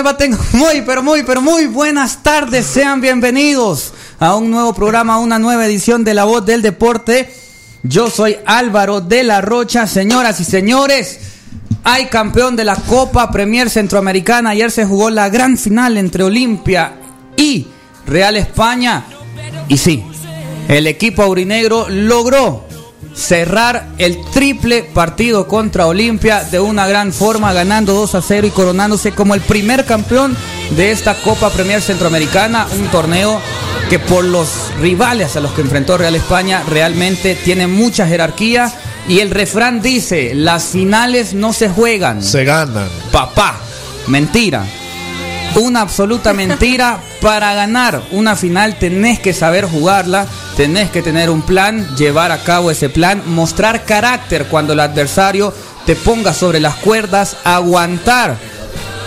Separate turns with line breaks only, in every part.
muy, pero muy, pero muy buenas tardes. Sean bienvenidos a un nuevo programa, a una nueva edición de La Voz del Deporte. Yo soy Álvaro de la Rocha, señoras y señores. Hay campeón de la Copa Premier Centroamericana. Ayer se jugó la gran final entre Olimpia y Real España. Y sí, el equipo aurinegro logró cerrar el triple partido contra Olimpia de una gran forma, ganando 2 a 0 y coronándose como el primer campeón de esta Copa Premier Centroamericana, un torneo que por los rivales a los que enfrentó Real España realmente tiene mucha jerarquía y el refrán dice, las finales no se juegan,
Se ganan.
papá, mentira. Una absoluta mentira. Para ganar una final tenés que saber jugarla, tenés que tener un plan, llevar a cabo ese plan, mostrar carácter cuando el adversario te ponga sobre las cuerdas, aguantar,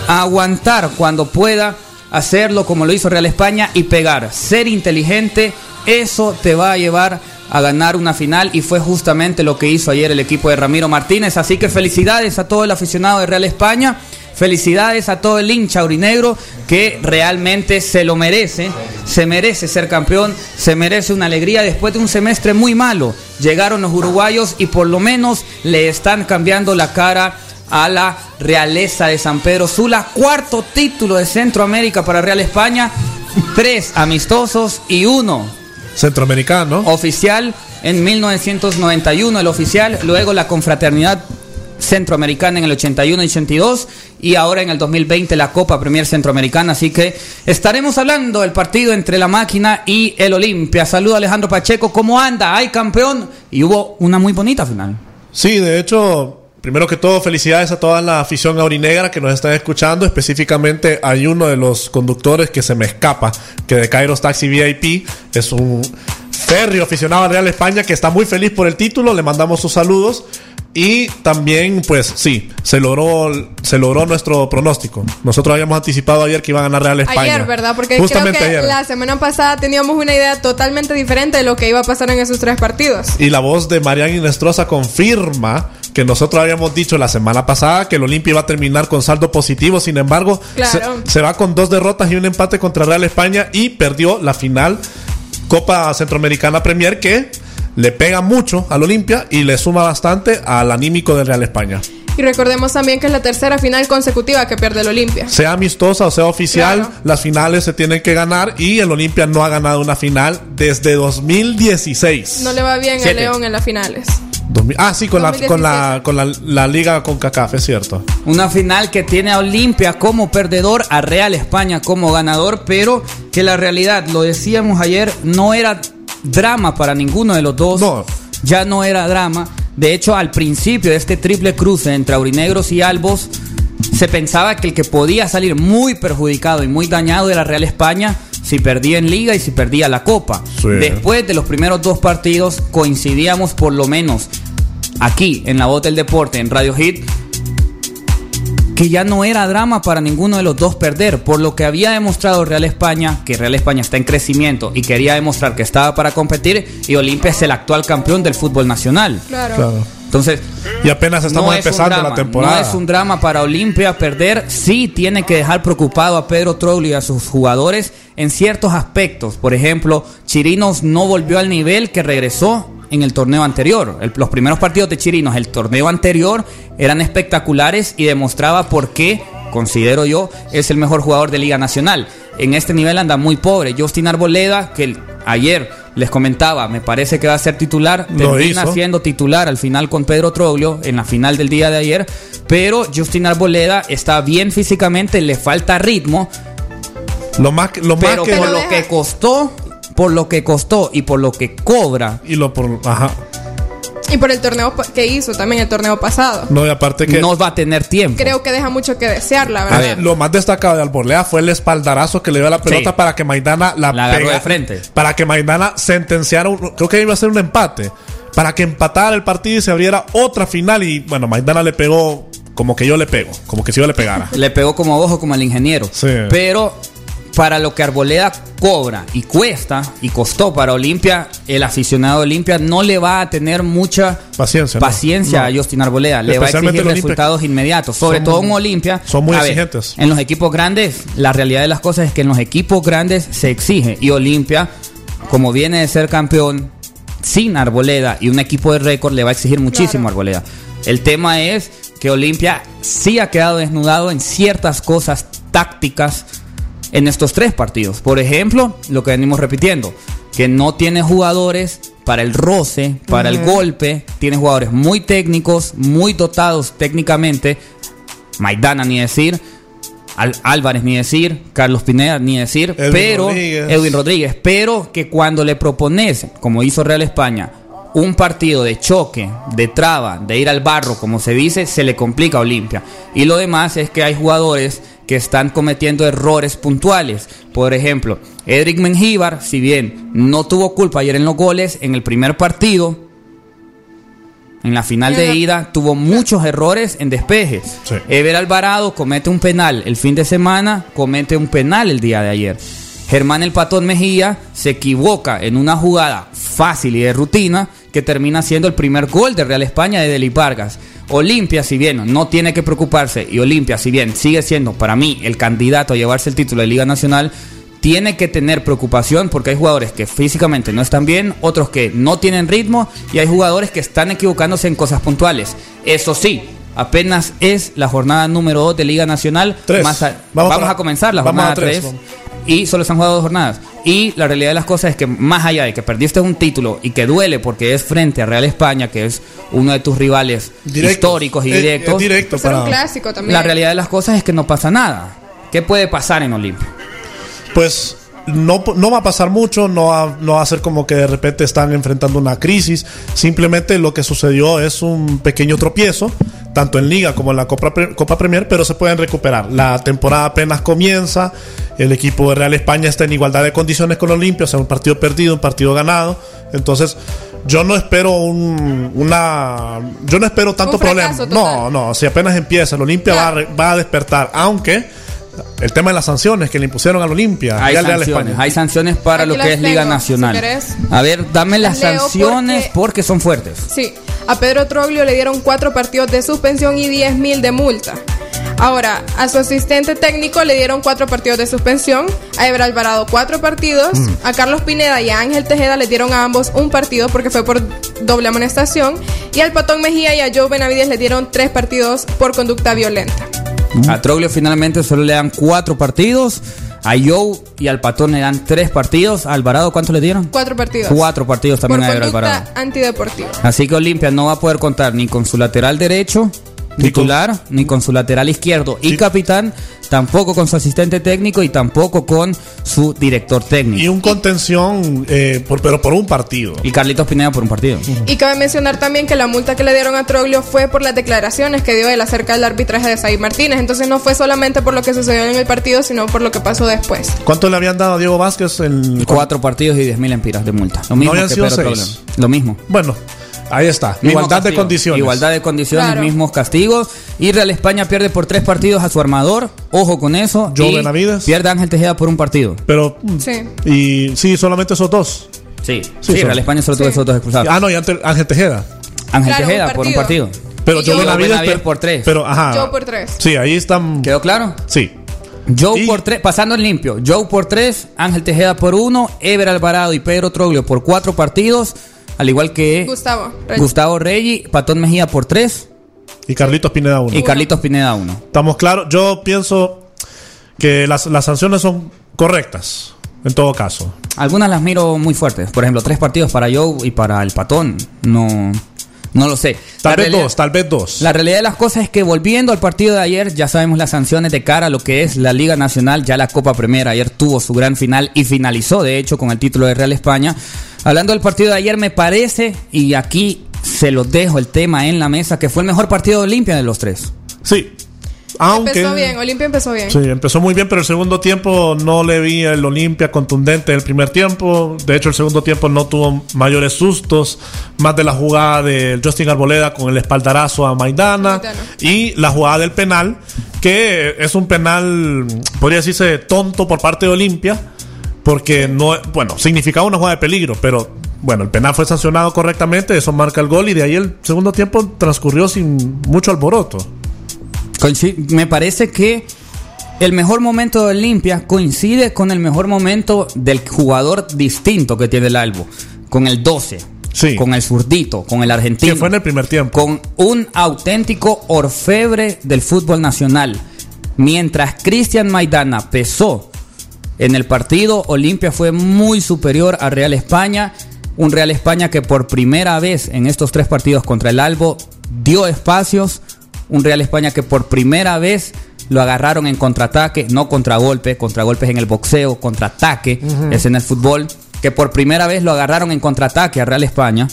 aguantar cuando pueda, hacerlo como lo hizo Real España y pegar. Ser inteligente, eso te va a llevar a ganar una final y fue justamente lo que hizo ayer el equipo de Ramiro Martínez. Así que felicidades a todo el aficionado de Real España. Felicidades a todo el hincha aurinegro que realmente se lo merece, se merece ser campeón, se merece una alegría después de un semestre muy malo. Llegaron los uruguayos y por lo menos le están cambiando la cara a la realeza de San Pedro Sula. Cuarto título de Centroamérica para Real España, tres amistosos y uno
Centroamericano.
oficial en 1991 el oficial, luego la confraternidad centroamericana en el 81 y 82 y ahora en el 2020 la Copa Premier Centroamericana, así que estaremos hablando del partido entre la máquina y el Olimpia. Saludo a Alejandro Pacheco, ¿cómo anda? Hay campeón y hubo una muy bonita final.
Sí, de hecho, primero que todo, felicidades a toda la afición aurinegra que nos están escuchando. Específicamente hay uno de los conductores que se me escapa, que de Kairos Taxi VIP es un férreo aficionado al Real España que está muy feliz por el título. Le mandamos sus saludos. Y también, pues sí, se logró, se logró nuestro pronóstico. Nosotros habíamos anticipado ayer que iba a ganar Real España.
Ayer, ¿verdad? Porque
Justamente
creo que
ayer.
la semana pasada teníamos una idea totalmente diferente de lo que iba a pasar en esos tres partidos.
Y la voz de Marian Inestrosa confirma que nosotros habíamos dicho la semana pasada que el Olimpia iba a terminar con saldo positivo. Sin embargo,
Claro.
se, se va con dos derrotas y un empate contra Real España y perdió la final Copa Centroamericana Premier que le pega mucho al Olimpia y le suma bastante al anímico del Real España.
Y recordemos también que es la tercera final consecutiva que pierde el Olimpia.
Sea amistosa o sea oficial,
Claro.
las finales se tienen que ganar y el Olimpia no ha ganado una final desde 2016.
No le va bien
Siete.
el León en las finales.
2000 ah, sí, con, la, con, la, con la, la liga con CACAF, es cierto.
Una final que tiene a Olimpia como perdedor, a Real España como ganador, pero que la realidad, lo decíamos ayer, no era drama para ninguno de los dos.
No.
Ya no era drama. De hecho, al principio de este triple cruce entre aurinegros y albos, se pensaba que el que podía salir muy perjudicado y muy dañado era Real España si perdía en liga y si perdía la copa.
Sí.
Después de los primeros dos partidos coincidíamos por lo menos aquí en la voz del deporte, en Radio Hit, que ya no era drama para ninguno de los dos perder, por lo que había demostrado Real España, que Real España está en crecimiento y quería demostrar que estaba para competir, y Olimpia es el actual campeón del fútbol nacional.
Claro.
Claro.
Entonces,
Y apenas estamos
no es un
empezando
drama,
la temporada.
No es un drama para Olimpia perder. Sí tiene que dejar preocupado a Pedro Troglio y a sus jugadores en ciertos aspectos. Por ejemplo, Chirinos no volvió al nivel que regresó en el torneo anterior. El- los primeros partidos de Chirinos, el torneo anterior, eran espectaculares y demostraba por qué considero yo es el mejor jugador de Liga Nacional. En este nivel anda muy pobre. Justin Arboleda, que el- ayer les comentaba, me parece que va a ser titular,
Lo
termina
hizo.
siendo titular al final con Pedro Troglio en la final del día de ayer, pero Justin Arboleda está bien físicamente, le falta ritmo,
Lo más, que- lo más
pero
que.
por
Pero
lo
deja-
que costó, por lo que costó y por lo que cobra,
Y lo por. Ajá.
Y por el torneo que hizo también el torneo pasado.
No, y aparte que.
no va a tener tiempo.
Creo que deja mucho que desear, la
A
verdad.
ver.
Lo más destacado de Alborlea fue el espaldarazo que le dio a la pelota
Sí.
para que Maidana la,
La agarró
pega-
de frente.
Para que Maidana sentenciara, un- creo que iba a ser un empate. Para que empatara el partido y se abriera otra final. Y bueno, Maidana le pegó como que yo le pego, como que si yo le pegara.
Le pegó como ojo como el ingeniero.
Sí.
Pero para lo que Arboleda cobra y cuesta y costó para Olimpia, el aficionado de Olimpia no le va a tener mucha
Paciencia,
paciencia
No.
a Justin Arboleda. Le va a exigir resultados inmediatos. Sobre
Son-
todo en Olimpia.
son muy
a ver,
exigentes.
en los equipos grandes, la realidad de las cosas es que en los equipos grandes se exige. Y Olimpia, como viene de ser campeón sin Arboleda y un equipo de récord, le va a exigir muchísimo a Arboleda. El tema es que Olimpia sí ha quedado desnudado en ciertas cosas tácticas en estos tres partidos. Por ejemplo, lo que venimos repitiendo, que no tiene jugadores para el roce, para el golpe, tiene jugadores muy técnicos, muy dotados técnicamente, Maidana ni decir, Al- Álvarez ni decir, Carlos Pineda ni decir,
Edwin
pero
Rodríguez.
Edwin Rodríguez, pero que cuando le propones, como hizo Real España, un partido de choque, de traba, de ir al barro, como se dice, se le complica a Olimpia. Y lo demás es que hay jugadores que están cometiendo errores puntuales. Por ejemplo, Edric Mengíbar, si bien no tuvo culpa ayer en los goles, en el primer partido, en la final de ida, tuvo muchos errores en despejes.
Sí.
Ever Alvarado comete un penal el fin de semana, comete un penal el día de ayer. Germán el Patón Mejía se equivoca en una jugada fácil y de rutina que termina siendo el primer gol de Real España de Deli Vargas. Olimpia, si bien no tiene que preocuparse, y Olimpia, si bien sigue siendo para mí el candidato a llevarse el título de Liga Nacional, tiene que tener preocupación porque hay jugadores que físicamente no están bien, otros que no tienen ritmo y hay jugadores que están equivocándose en cosas puntuales. Eso sí, apenas es la jornada número 2 de Liga Nacional.
Tres.
Más a-
Vamos
vamos
para-
a comenzar la jornada
a tres,
3
vamos.
y solo se han jugado dos jornadas. Y la realidad de las cosas es que más allá de que perdiste un título y que duele porque es frente a Real España, que es uno de tus rivales
Directos.
históricos y
Es- es
directos,
directo
Ser un
para-
clásico también.
la realidad de las cosas es que no pasa nada. ¿Qué puede pasar en Olimpia?
pues no, no va a pasar mucho, no va, no va a ser como que de repente están enfrentando una crisis. Simplemente lo que sucedió es un pequeño tropiezo, tanto en Liga como en la Copa, Copa Premier, pero se pueden recuperar. La temporada apenas comienza, el equipo de Real España está en igualdad de condiciones con Olimpia, o sea, un partido perdido, un partido ganado. Entonces, yo no espero un, una. Yo no espero tanto
Un
problema. No,
total.
no, si apenas empieza, el Olimpia va a despertar, aunque. El tema de las sanciones que le impusieron al Olimpia.
Hay
y al Real
sanciones,
España.
hay sanciones para
Aquí
lo que es Liga Nacional.
si
a ver, dame las
Leo
sanciones
porque-
porque son fuertes.
Sí, a Pedro Troglio le dieron cuatro partidos de suspensión y 10 mil de multa. Ahora, a su asistente técnico le dieron cuatro partidos de suspensión, a Eber Alvarado cuatro partidos,
Mm.
a Carlos Pineda y a Ángel Tejeda le dieron a ambos un partido porque fue por doble amonestación, y al Patón Mejía y a Joe Benavides le dieron tres partidos por conducta violenta.
A Troglio finalmente solo le dan cuatro partidos. A Joe y al Patón le dan tres partidos. A Alvarado, ¿cuánto le dieron?
Cuatro partidos.
Cuatro partidos también
por
a Alvarado.
antideportiva.
Así que Olimpia no va a poder contar ni con su lateral derecho,
Ni con-
titular, ni con su lateral izquierdo y
Sí.
capitán, tampoco con su asistente técnico y tampoco con su director
Y
técnico.
un contención, eh, por, pero por un partido.
Y Carlitos Pineda por un partido.
Y cabe mencionar también que la multa que le dieron a Troglio fue por las declaraciones que dio él acerca del arbitraje de Said Martínez. Entonces no fue solamente por lo que sucedió en el partido, sino por lo que pasó después.
¿Cuánto le habían dado a Diego Vázquez? En,
Cuatro partidos y diez mil empiras de multa. Lo mismo
habían
que
sido seis.
Lo mismo.
Bueno, ahí está.
Mismo
Igualdad de condiciones.
Igualdad de condiciones,
Claro.
mismos castigos. Y Real España pierde por tres partidos a su armador. Ojo con eso.
Joe
y
Benavides.
Pierde a Ángel Tejeda por un partido.
Pero,
Sí.
y sí, solamente esos dos.
Sí,
Sí,
sí, Real España solo tuvo
Sí.
esos dos expulsados.
Ah, no, y Ángel Tejeda.
Ángel
Claro,
Tejeda
un
por un
partido.
Pero
Y
Joe
Joe
Benavides,
Benavides por tres.
Pero, ajá.
Joe por tres.
Sí, ahí están.
¿Quedó claro?
Sí.
Joe
Y-
por tres, pasando en limpio. Joe por tres, Ángel Tejeda por uno, Ever Alvarado y Pedro Troglio por cuatro partidos, al igual que
Gustavo. Reyes.
Gustavo Reyes, Patón Mejía por tres.
Y Carlitos Pineda uno.
Y Carlitos Pineda uno.
Estamos claros. Yo pienso que las, las sanciones son correctas, en todo caso.
Algunas las miro muy fuertes. Por ejemplo, tres partidos para Joe y para el Patón. No, no lo sé.
Tal
La
vez
realidad-
dos, tal vez dos.
La realidad de las cosas es que volviendo al partido de ayer, ya sabemos las sanciones de cara a lo que es la Liga Nacional, ya la Copa Primera. Ayer tuvo su gran final y finalizó, de hecho, con el título de Real España. Hablando del partido de ayer, me parece, y aquí se los dejo el tema en la mesa, que fue el mejor partido de Olimpia de los tres.
Sí. Aunque.
Empezó bien, Olimpia empezó bien.
Sí, empezó muy bien, pero el segundo tiempo no le vi el Olimpia contundente del primer tiempo. De hecho, el segundo tiempo no tuvo mayores sustos, más de la jugada de Justin Arboleda con el espaldarazo a Maidana
Maidana.
y la jugada del penal, que es un penal, podría decirse tonto por parte de Olimpia, porque no, bueno, significaba una jugada de peligro, pero bueno, el penal fue sancionado correctamente, eso marca el gol y de ahí el segundo tiempo transcurrió sin mucho alboroto.
Me parece que el mejor momento de Olimpia coincide con el mejor momento del jugador distinto que tiene el Albo, con el 12,
Sí.
con el zurdito, con el argentino.
Que fue en el primer tiempo.
con un auténtico orfebre del fútbol nacional. Mientras Cristian Maidana pesó en el partido, Olimpia fue muy superior a Real España. Un Real España que por primera vez en estos tres partidos contra el Albo dio espacios. Un Real España que por primera vez lo agarraron en contraataque, no contragolpe, contragolpes en el boxeo, contraataque, es en el fútbol. Que por primera vez lo agarraron en contraataque a Real España.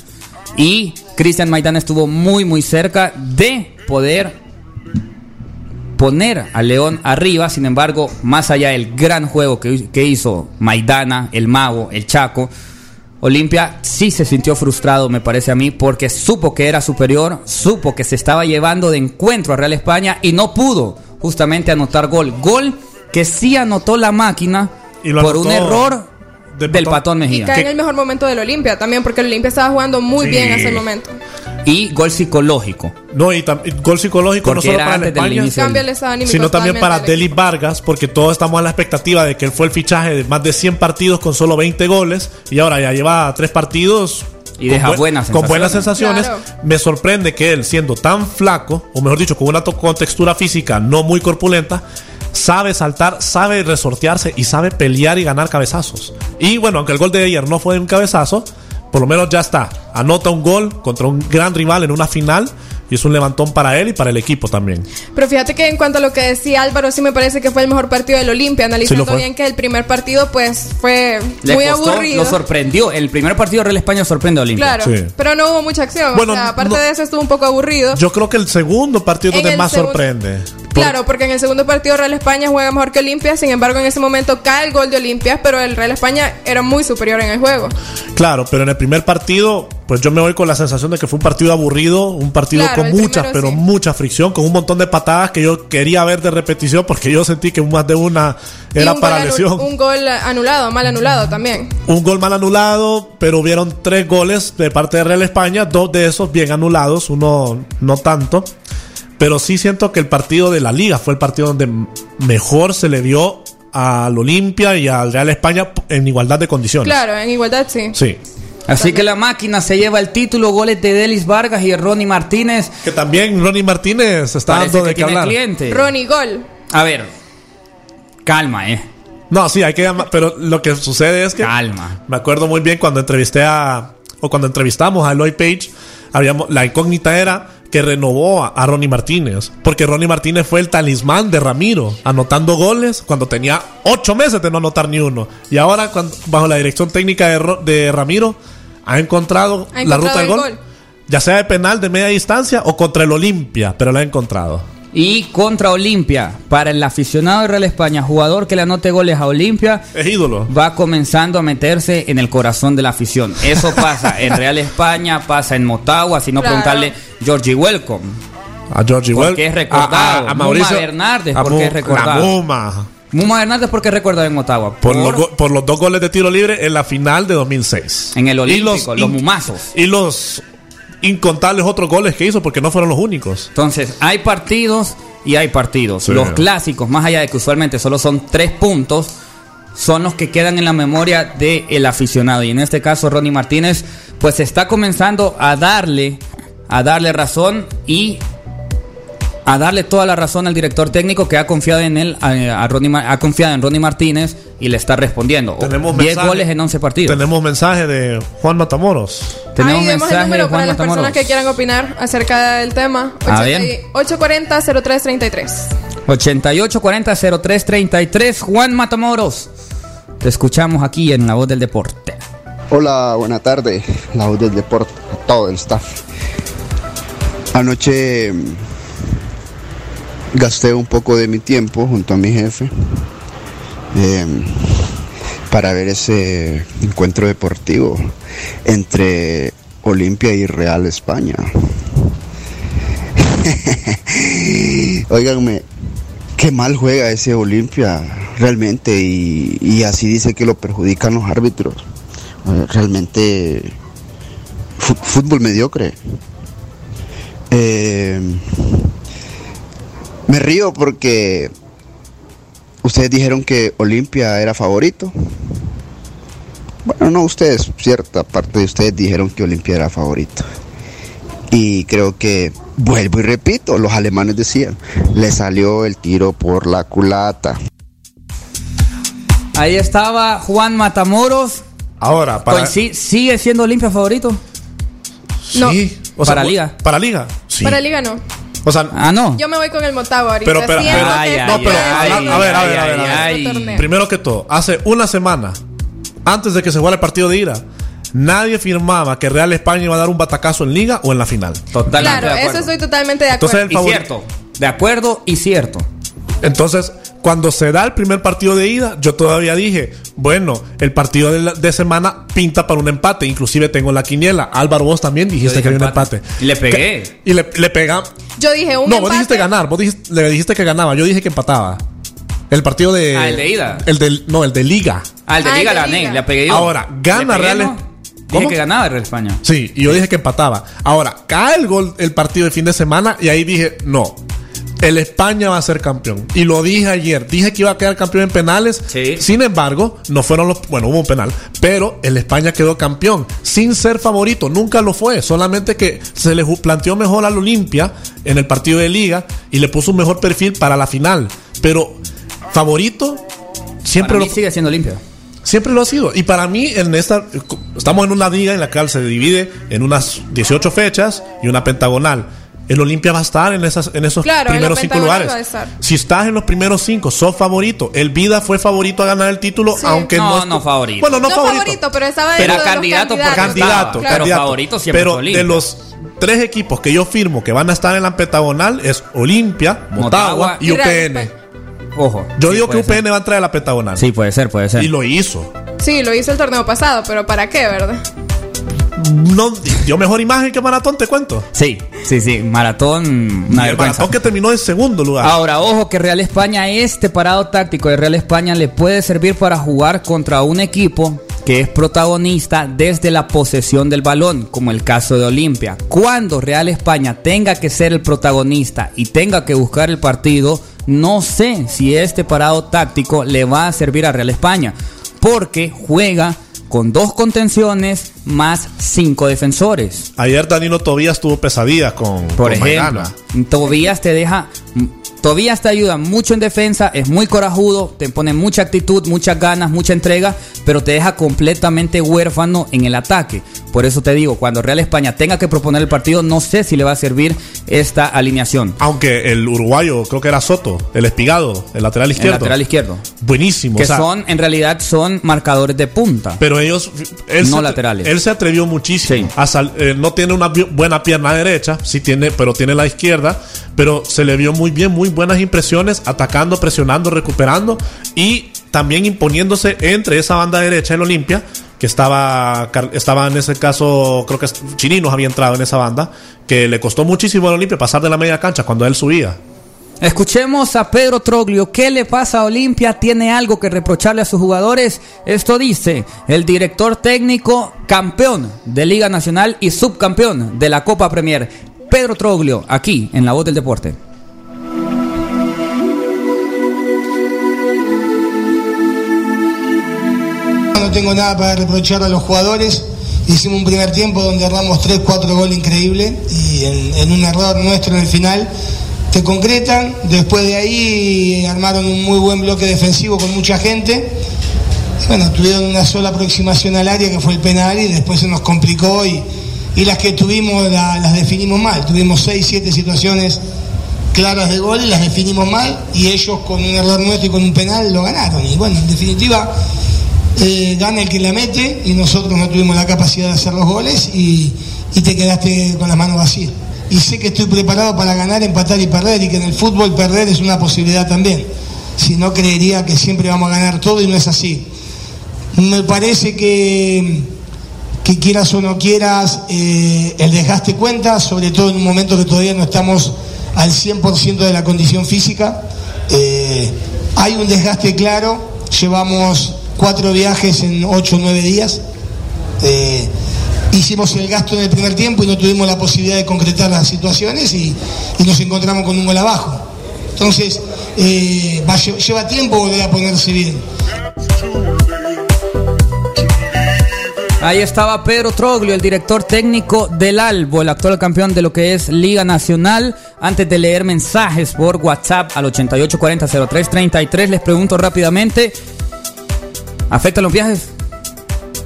Y Cristian Maidana estuvo muy, muy cerca de poder poner a León arriba. Sin embargo, más allá del gran juego que, que hizo Maidana, el Mago, el Chaco, Olimpia sí se sintió frustrado, me parece a mí, porque supo que era superior, supo que se estaba llevando de encuentro a Real España y no pudo justamente anotar gol. Gol que sí anotó la máquina
Y
por un error
del
del
Patón.
Patón
Y cae en el mejor momento del Olimpia también, porque el Olimpia estaba jugando muy
Sí.
bien en ese momento.
Y gol psicológico.
No, y gol psicológico
Porque
no solo
era
para
del
España, sino también para
al
Deli
equipo.
Vargas, porque todos estamos a la expectativa de que él fue el fichaje de más de 100 partidos con solo 20 goles y ahora ya lleva tres partidos.
Y deja
buen-
buenas
Con buenas
sensaciones.
sensaciones.
Claro.
Me sorprende que él, siendo tan flaco, o mejor dicho, con una contextura física no muy corpulenta, sabe saltar, sabe resortearse y sabe pelear y ganar cabezazos. Y bueno, aunque el gol de ayer no fue un cabezazo, por lo menos ya está. Anota un gol contra un gran rival en una final y es un levantón para él y para el equipo también.
Pero fíjate que en cuanto a lo que decía Álvaro, sí me parece que fue el mejor partido del Olimpia,
Sí
analizando
fue.
bien que el primer partido pues fue
Le
muy
costó,
aburrido.
lo sorprendió. El primer partido de Real España sorprende a Olimpia.
Claro,
Sí.
pero no hubo mucha acción.
Bueno,
o sea, aparte
no-
de eso estuvo un poco aburrido.
Yo creo que el segundo partido es donde
el
más
segundo-
sorprende.
Claro, porque en el segundo partido Real España juega mejor que Olimpia, sin embargo en ese momento cae el gol de Olimpia, pero el Real España era muy superior en el juego.
Claro, pero en el primer partido, pues yo me voy con la sensación de que fue un partido aburrido, un partido
Claro,
con mucha,
primero
pero
sí.
mucha fricción, con un montón de patadas que yo quería ver de repetición porque yo sentí que más de una era para lesión.
Un gol anulado, mal anulado también.
Un gol mal anulado, pero hubieron tres goles de parte de Real España, dos de esos bien anulados, uno no tanto. Pero sí siento que el partido de la liga fue el partido donde mejor se le dio al Olimpia y al Real España en igualdad de condiciones.
Claro, en igualdad sí.
Sí.
Así que la máquina se lleva el título, goles de Delis Vargas y de Ronnie Martínez.
Que también Ronnie Martínez está
Parece
dando
que
de qué
tiene
hablar.
cliente.
Ronnie Gol.
A ver, calma, eh.
No, sí, hay que llamar. Pero lo que sucede es que.
Calma.
Me acuerdo muy bien cuando entrevisté a. O cuando entrevistamos a Eloy Page. Habíamos, la incógnita era que renovó a, Ronnie Martínez. Porque Ronnie Martínez fue el talismán de Ramiro. Anotando goles cuando tenía ocho meses de no anotar ni uno. Y ahora, cuando- bajo la dirección técnica de, de Ramiro, ha encontrado,
Ha
la ruta del
el
gol.
gol.
Ya sea de penal de media distancia o contra el Olimpia. Pero la ha encontrado.
Y contra Olimpia, para el aficionado de Real España, jugador que le anote goles a Olimpia,
Es ídolo.
va comenzando a meterse en el corazón de la afición. Eso pasa en Real España, pasa en Motagua, si no
Claro.
preguntarle Georgie Welcome.
A Georgie
¿Por
Well.
qué es recordado?
A, a- a
Muma
Mauricio.
Hernández,
a
¿por qué es recordado?
La Muma.
Muma Hernández, ¿por qué recordado en Motagua?
Por, los, por los dos goles de tiro libre en la final de 2006.
En el
Y
Olímpico, los
in-
mumazos.
Y los incontables otros goles que hizo, porque no fueron los únicos.
Entonces, hay partidos y hay partidos.
Sí.
Los clásicos, más allá de que usualmente solo son tres puntos, son los que quedan en la memoria del aficionado. Y en este caso, Ronnie Martínez, pues está comenzando a darle, a darle razón y a darle toda la razón al director técnico que ha confiado en él, a, a Ronnie ha confiado en Ronnie Martínez y le está respondiendo.
Tenemos
10
mensaje-
goles en 11 partidos.
Tenemos mensaje de Juan Matamoros.
Tenemos
Ahí
mensaje
el número
de Juan
para las
Matamoros.
personas que quieran opinar acerca del tema.
Ah, bien.
840-0333.
8840-0333, Juan Matamoros. Te escuchamos aquí en La Voz del Deporte.
Hola, buena tarde, la voz del deporte, a todo el staff. Anoche mm, gasté un poco de mi tiempo junto a mi jefe eh, para ver ese encuentro deportivo entre Olimpia y Real España. Óiganme, qué mal juega ese Olimpia realmente y, así dice que lo perjudican los árbitros. Eh, Realmente fútbol mediocre. Eh, me río porque ustedes dijeron que Olimpia era favorito. Bueno, no ustedes, cierta parte de ustedes dijeron que Olimpia era favorito. Y creo que, vuelvo y repito, los alemanes decían, le salió el tiro por la culata.
Ahí estaba Juan Matamoros.
Ahora, para.
¿Sigue siendo Olimpia favorito?
No.
Sí.
Para Liga.
Para Liga. Sí.
Para Liga no.
O sea,
Ah, no.
Yo me voy con el Motagua ahorita.
Pero, pero, pero-
Ay, ay,
no, pero,
puede
a- ver, a ver, a ver, a ver. primero que todo, hace una semana, antes de que se jugara el partido de ira, nadie firmaba que Real España iba a dar un batacazo en Liga o en la final.
Totalmente
Claro,
de
eso estoy totalmente de acuerdo.
Entonces, el
Y cierto. De acuerdo y cierto.
Entonces, cuando se da el primer partido de ida, yo todavía dije, bueno, el partido de, la- de semana pinta para un empate. Inclusive tengo la quiniela. Álvaro, vos también dijiste que había un
empate. Y le pegué.
Que- Y le, le pega.
Yo dije un
no,
empate.
vos dijiste ganar. Vos dijiste, le dijiste que ganaba. Yo dije que empataba. El partido de.
Ah, el de ida.
El del, no, el de Liga.
Al de
Ah,
Liga
el de
gané,
Liga.
le pegué yo.
Ahora, gana Real
¿no? Dije
¿Cómo?
que ganaba Real España.
Sí, y yo dije que empataba. Ahora, cae el gol el partido de fin de semana y ahí dije, no. El España va a ser campeón. Y lo dije ayer. Dije que iba a quedar campeón en penales.
Sí.
Sin embargo, no fueron los. Bueno, hubo un penal. Pero el España quedó campeón. Sin ser favorito. Nunca lo fue. Solamente que se le planteó mejor al Olimpia en el partido de liga. Y le puso un mejor perfil para la final. Pero favorito. Siempre
Para
lo
sigue siendo limpio.
Siempre lo ha sido. Y para mí, en esta. Estamos en una liga en la cual se divide en unas 18 fechas y una pentagonal. El Olimpia va a estar en, esas, en esos
Claro,
primeros cinco lugares.
va a estar.
Si estás en los primeros cinco, sos favorito. El Vida fue favorito a ganar el título,
Sí.
aunque no.
No, no favorito.
Bueno, no,
No,
favorito.
favorito. pero estaba
Pero
de los
candidato.
Candidato,
Claro.
candidato.
Pero favorito siempre
Pero de los tres equipos que yo firmo que van a estar en la pentagonal es Olimpia, Motagua,
Motagua
y UPN.
Ojo.
Yo
Sí,
digo que
ser.
UPN va a entrar a la pentagonal.
Sí, puede ser, puede ser.
Y lo hizo.
Sí, lo hizo el torneo pasado, pero ¿para qué, verdad?
No, dio mejor imagen que Maratón, te cuento.
Sí, sí, sí. Maratón, una
el. Maratón que terminó en segundo lugar.
Ahora, ojo que Real España, este parado táctico de Real España le puede servir para jugar contra un equipo que es protagonista desde la posesión del balón, como el caso de Olimpia. Cuando Real España tenga que ser el protagonista y tenga que buscar el partido, no sé si este parado táctico le va a servir a Real España, porque juega con dos contenciones más cinco defensores.
Ayer Danilo Tobías tuvo pesadillas con,
Por
con
ejemplo,
Maidana.
Tobías te deja. Tobías te ayuda mucho en defensa, es muy corajudo, te pone mucha actitud, muchas ganas, mucha entrega, pero te deja completamente huérfano en el ataque. Por eso te digo, cuando Real España tenga que proponer el partido, no sé si le va a servir esta alineación.
Aunque el uruguayo, creo que era Soto, el espigado, el lateral
El
izquierdo.
lateral izquierdo.
Buenísimo.
Que
o sea,
son, en realidad, son marcadores de punta.
Pero ellos. Él
No
se,
laterales.
Él se atrevió muchísimo.
Sí.
a sal- eh, no tiene una buena pierna derecha, sí tiene, pero tiene la izquierda. Pero se le vio muy bien, muy buenas impresiones, atacando, presionando, recuperando y también imponiéndose entre esa banda derecha el Olimpia, que estaba, estaba en ese caso, creo que Chirinos había entrado en esa banda, que le costó muchísimo al Olimpia pasar de la media cancha cuando él subía.
Escuchemos a Pedro Troglio. ¿Qué le pasa a Olimpia? ¿Tiene algo que reprocharle a sus jugadores? Esto dice el director técnico campeón de Liga Nacional y subcampeón de la Copa Premier. Pedro Troglio, aquí en La Voz del Deporte.
No tengo nada para reprochar a los jugadores. Hicimos un primer tiempo donde erramos 3, 4 goles increíbles y en, en un error nuestro en el final te concretan. Después de ahí armaron un muy buen bloque defensivo con mucha gente. Bueno, tuvieron una sola aproximación al área que fue el penal y después se nos complicó y, y las que tuvimos la- las definimos mal. Tuvimos seis, siete situaciones claras de gol las definimos mal y ellos con un error nuestro y con un penal lo ganaron. Y bueno, en definitiva eh, gana el que la mete y nosotros no tuvimos la capacidad de hacer los goles y, y te quedaste con las manos vacías. Y sé que estoy preparado para ganar, empatar y perder y que en el fútbol perder es una posibilidad también. Si no, creería que siempre vamos a ganar todo y no es así. Me parece que, que quieras o no quieras, eh, el desgaste cuenta, sobre todo en un momento que todavía no estamos al 100% de la condición física. Eh, hay un desgaste claro, llevamos cuatro viajes en ocho o nueve días. Eh, hicimos el gasto en el primer tiempo y no tuvimos la posibilidad de concretar las situaciones y, nos encontramos con un gol abajo. Entonces, va- lleva tiempo volver a ponerse bien.
Ahí estaba Pedro Troglio, el director técnico del Albo, el actual campeón de lo que es Liga Nacional. Antes de leer mensajes por WhatsApp al 88400333, les pregunto rápidamente, ¿afectan los viajes?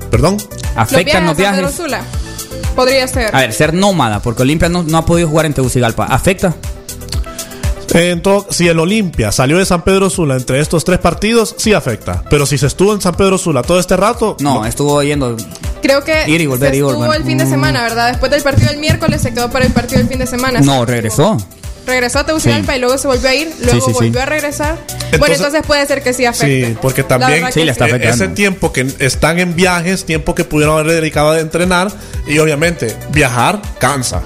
¿Perdón?
¿Afectan los
a San Pedro
viajes?
Sula. Podría ser.
A ver, ser nómada, porque Olimpia no, no ha podido jugar en Tegucigalpa. ¿Afecta?
En todo- si el Olimpia salió de San Pedro Sula entre estos tres partidos, sí afecta. Pero si se estuvo en San Pedro Sula todo este rato,
No, estuvo yendo.
Creo que
Ir y volver,
se
ir y
estuvo
volver.
el fin de semana, ¿verdad? Después del partido del miércoles se quedó para el partido del fin de semana.
No, regresó.
Regresó a Tegucigalpa
Sí.
y luego se volvió a ir, luego
sí, sí.
volvió a regresar. bueno,
Entonces-
entonces puede ser que sí afecte.
Sí, porque también
Sí, le está afectando.
ese tiempo que están en viajes, tiempo que pudieron haber dedicado a entrenar y obviamente viajar cansa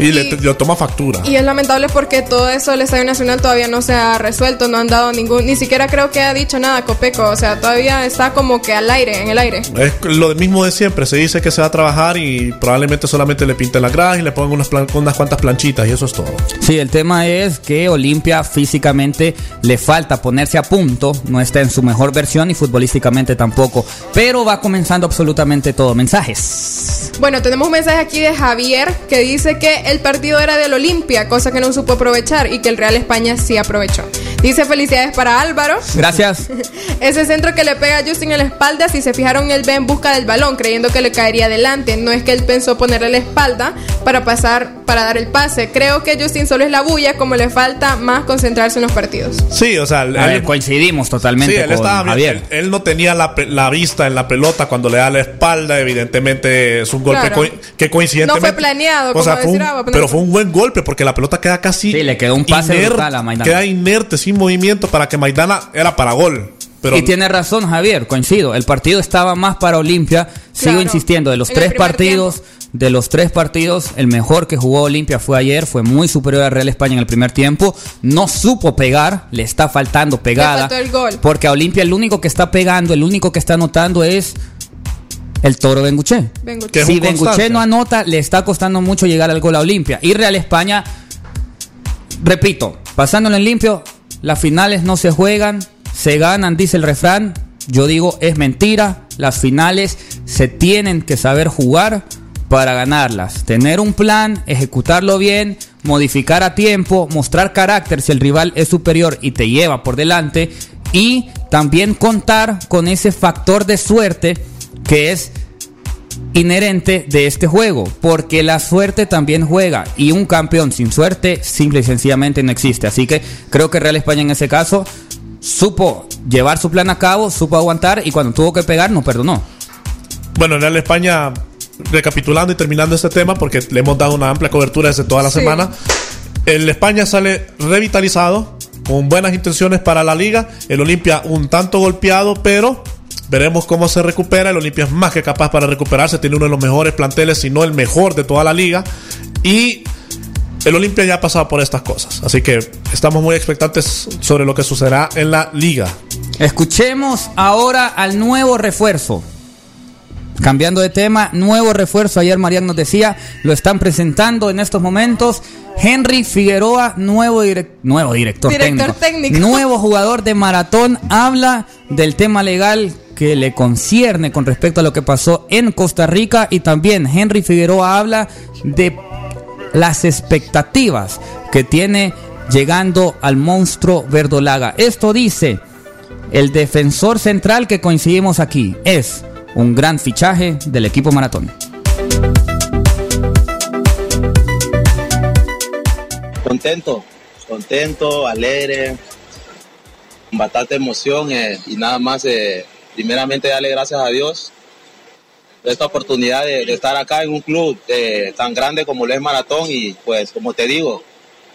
y, le,
Y-
le toma factura.
Y es lamentable porque todo eso el Estadio Nacional todavía no se ha resuelto, no han dado ningún, ni siquiera creo que ha dicho nada Copeco, o sea, todavía está como que al aire, en el aire.
Es lo mismo de siempre, se dice que se va a trabajar y probablemente solamente le pinten las gradas y le pongan unas, plan- unas cuantas planchitas y eso es todo.
Sí, el tema es que Olimpia físicamente le falta ponerse a punto, no está en su mejor versión y futbolísticamente tampoco, pero va comenzando absolutamente todo. Mensajes.
Bueno, tenemos un mensaje aquí de Javier que dice que el partido era del Olimpia, cosa que no supo aprovechar y que el Real España sí aprovechó. Dice felicidades para Álvaro.
Gracias.
Ese centro que le pega a Justin en la espalda, si se fijaron, él ve en busca del balón, creyendo que le caería adelante. No es que él pensó ponerle la espalda para pasar, para dar el pase. Creo que Justin solo es la bulla, como le falta más concentrarse en los partidos.
Sí, o sea, él-
ver, coincidimos
Sí,
totalmente
él
con
estaba bien.
Javier.
Él, él no tenía la, pe- la vista en la pelota cuando le da la espalda. Evidentemente es un golpe
Claro.
que coincidentemente.
No fue planeado,
o
como
sea, fue un-
decir Agua, pero-
pero fue un buen golpe porque la pelota queda casi.
Sí, le quedó un pase brutal a Maidana.
Queda inerte, sin movimiento para que Maidana era para gol. Pero
y tiene razón Javier, coincido. El partido estaba más para Olimpia. Sigo insistiendo, de los tres partidos, de los tres partidos, el mejor que jugó Olimpia fue ayer. Fue muy superior al Real España en el primer tiempo. No supo pegar, le está faltando pegada.
faltó el gol.
Porque a Olimpia el único que está pegando, el único que está anotando es el Toro.
Que es
Si
constante.
no anota, le está costando mucho llegar al gol a Olimpia. Y Real España, repito, pasándolo en limpio, las finales no se juegan, se ganan, dice el refrán. Yo digo, es mentira. Las finales se tienen que saber jugar para ganarlas. Tener un plan, ejecutarlo bien, modificar a tiempo, mostrar carácter si el rival es superior y te lleva por delante. Y también contar con ese factor de suerte que es inherente de este juego, porque la suerte también juega y un campeón sin suerte simple y sencillamente no existe. Así que creo que Real España en ese caso supo llevar su plan a cabo, supo aguantar y cuando tuvo que pegar no perdonó.
bueno, en Real España, recapitulando y terminando este tema, porque le hemos dado una amplia cobertura desde toda la
Sí.
semana. El España sale revitalizado, con buenas intenciones para la liga. El Olimpia un tanto golpeado, pero veremos cómo se recupera. El Olimpia es más que capaz para recuperarse. Tiene uno de los mejores planteles, si no el mejor de toda la liga. Y el Olimpia ya ha pasado por estas cosas. Así que estamos muy expectantes sobre lo que sucederá en la liga.
Escuchemos ahora al nuevo refuerzo. Cambiando de tema, nuevo refuerzo. Ayer Marian nos decía, lo están presentando en estos momentos. Henry Figueroa, nuevo, direc- nuevo director,
Director técnico.
Nuevo jugador de maratón. Habla del tema legal que le concierne con respecto a lo que pasó en Costa Rica. Y también Henry Figueroa habla de las expectativas que tiene llegando al monstruo verdolaga. Esto dice el defensor central que coincidimos aquí. Es un gran fichaje del equipo maratón.
Contento, contento, alegre, con bastante emoción eh, y nada más, eh, primeramente darle gracias a Dios de esta oportunidad de, estar acá en un club eh, tan grande como lo es Maratón y pues como te digo,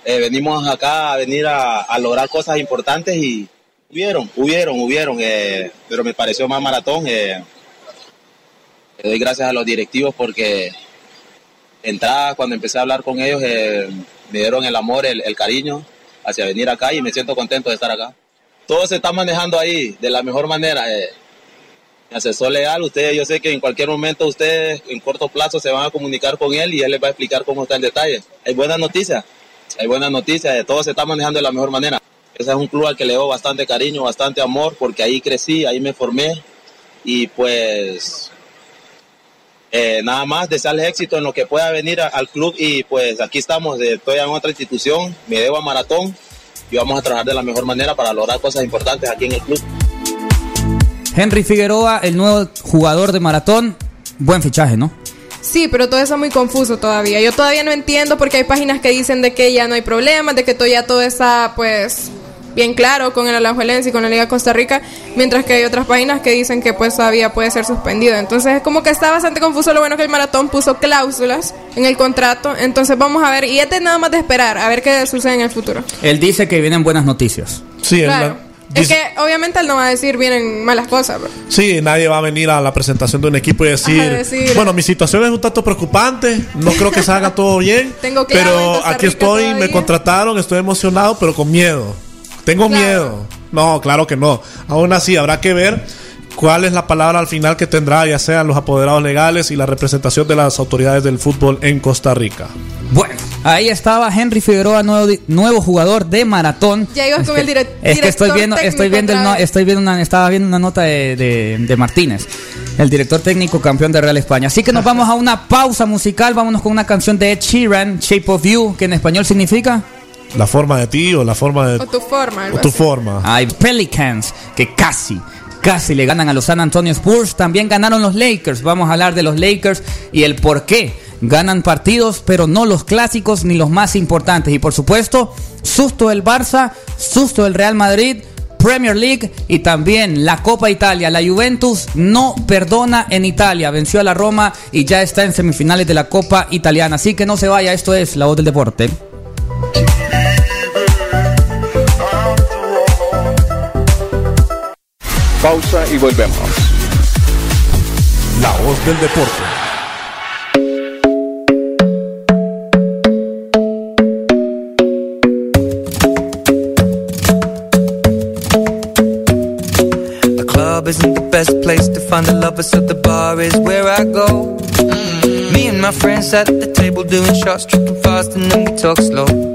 venimos acá a venir a, lograr cosas importantes y hubieron, hubieron, hubieron, pero me pareció más Maratón. Le doy gracias a los directivos porque entrada, cuando empecé a hablar con ellos, eh, me dieron el amor, el, cariño hacia venir acá y me siento contento de estar acá. Todo se está manejando ahí de la mejor manera. eh. Mi asesor legal, ustedes, yo sé que en cualquier momento ustedes en corto plazo se van a comunicar con él y él les va a explicar cómo está el detalle. Hay buenas noticias, hay buenas noticias, eh, todo se está manejando de la mejor manera. Ese es un club al que le doy bastante cariño, bastante amor, porque ahí crecí, ahí me formé y pues eh, nada más desearles éxito en lo que pueda venir a- al club y pues aquí estamos, eh, estoy en otra institución, me debo a Maratón y vamos a trabajar de la mejor manera para lograr cosas importantes aquí en el club.
Henry Figueroa, el nuevo jugador de maratón. Buen fichaje, ¿no?
Sí, pero todo eso es muy confuso todavía. Yo todavía no entiendo porque hay páginas que dicen de que ya no hay problemas, de que todo ya todo está pues bien claro con el Alajuelense y con la Liga de Costa Rica, mientras que hay otras páginas que dicen que pues todavía puede ser suspendido. Entonces es como que está bastante confuso. Lo bueno que el maratón puso cláusulas en el contrato. Entonces vamos a ver, y este nada más de esperar, a ver qué sucede en el futuro.
Él dice que vienen buenas noticias.
Sí,
Claro.
la-
Es que obviamente él no va a decir vienen malas cosas, bro.
Sí, nadie va a venir a la presentación de un equipo y decir,
Ajá, decir-
bueno, mi situación es un tanto preocupante, no creo que salga todo bien,
Tengo
pero aquí estoy, me
todavía".
contrataron, estoy emocionado, pero con miedo. Tengo
Claro.
miedo. No, claro que no. Aún así, habrá que ver cuál es la palabra al final que tendrá, ya sean los apoderados legales y la representación de las autoridades del fútbol en Costa Rica.
Bueno, ahí estaba Henry Figueroa, nuevo, jugador de maratón.
Ya ibas
Es
con
que-
el direc-
Es que estoy viendo, estoy viendo, el no- estoy viendo una, estaba viendo una nota de, de- de Martínez, el director técnico campeón de Real España. Así que nos vamos a una pausa musical, vámonos con una canción de Ed Sheeran, Shape of You, que en español significa
La forma de ti o la forma de
O tu forma,
o tu
así.
forma.
Hay Pelicans, que casi, casi le ganan a los San Antonio Spurs. También ganaron los Lakers. Vamos a hablar de los Lakers y el por qué. Ganan partidos, pero no los clásicos ni los más importantes. Y por supuesto, susto del Barça, susto del Real Madrid. Premier League y también la Copa Italia. La Juventus no perdona en Italia. Venció a la Roma y ya está en semifinales de la Copa Italiana. Así que no se vaya, esto es La Voz del Deporte.
Pausa y volvemos.
La voz del deporte.
The club isn't the best place to find the lovers, so the bar is where I go. Mm. Me and my friends at the table doing shots, tripping fast, and then we talk slow.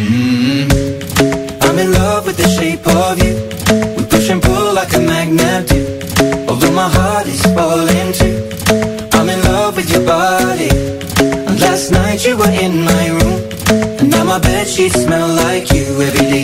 Shape of you. We push and pull like a magnet do. Although my heart is falling too. I'm in love with your body. And last night you were in my room. And now my bed sheets smell like you. Every day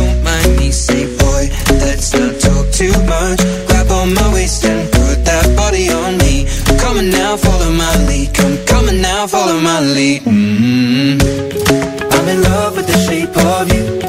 follow my lead. hmm I'm in love with the shape of you.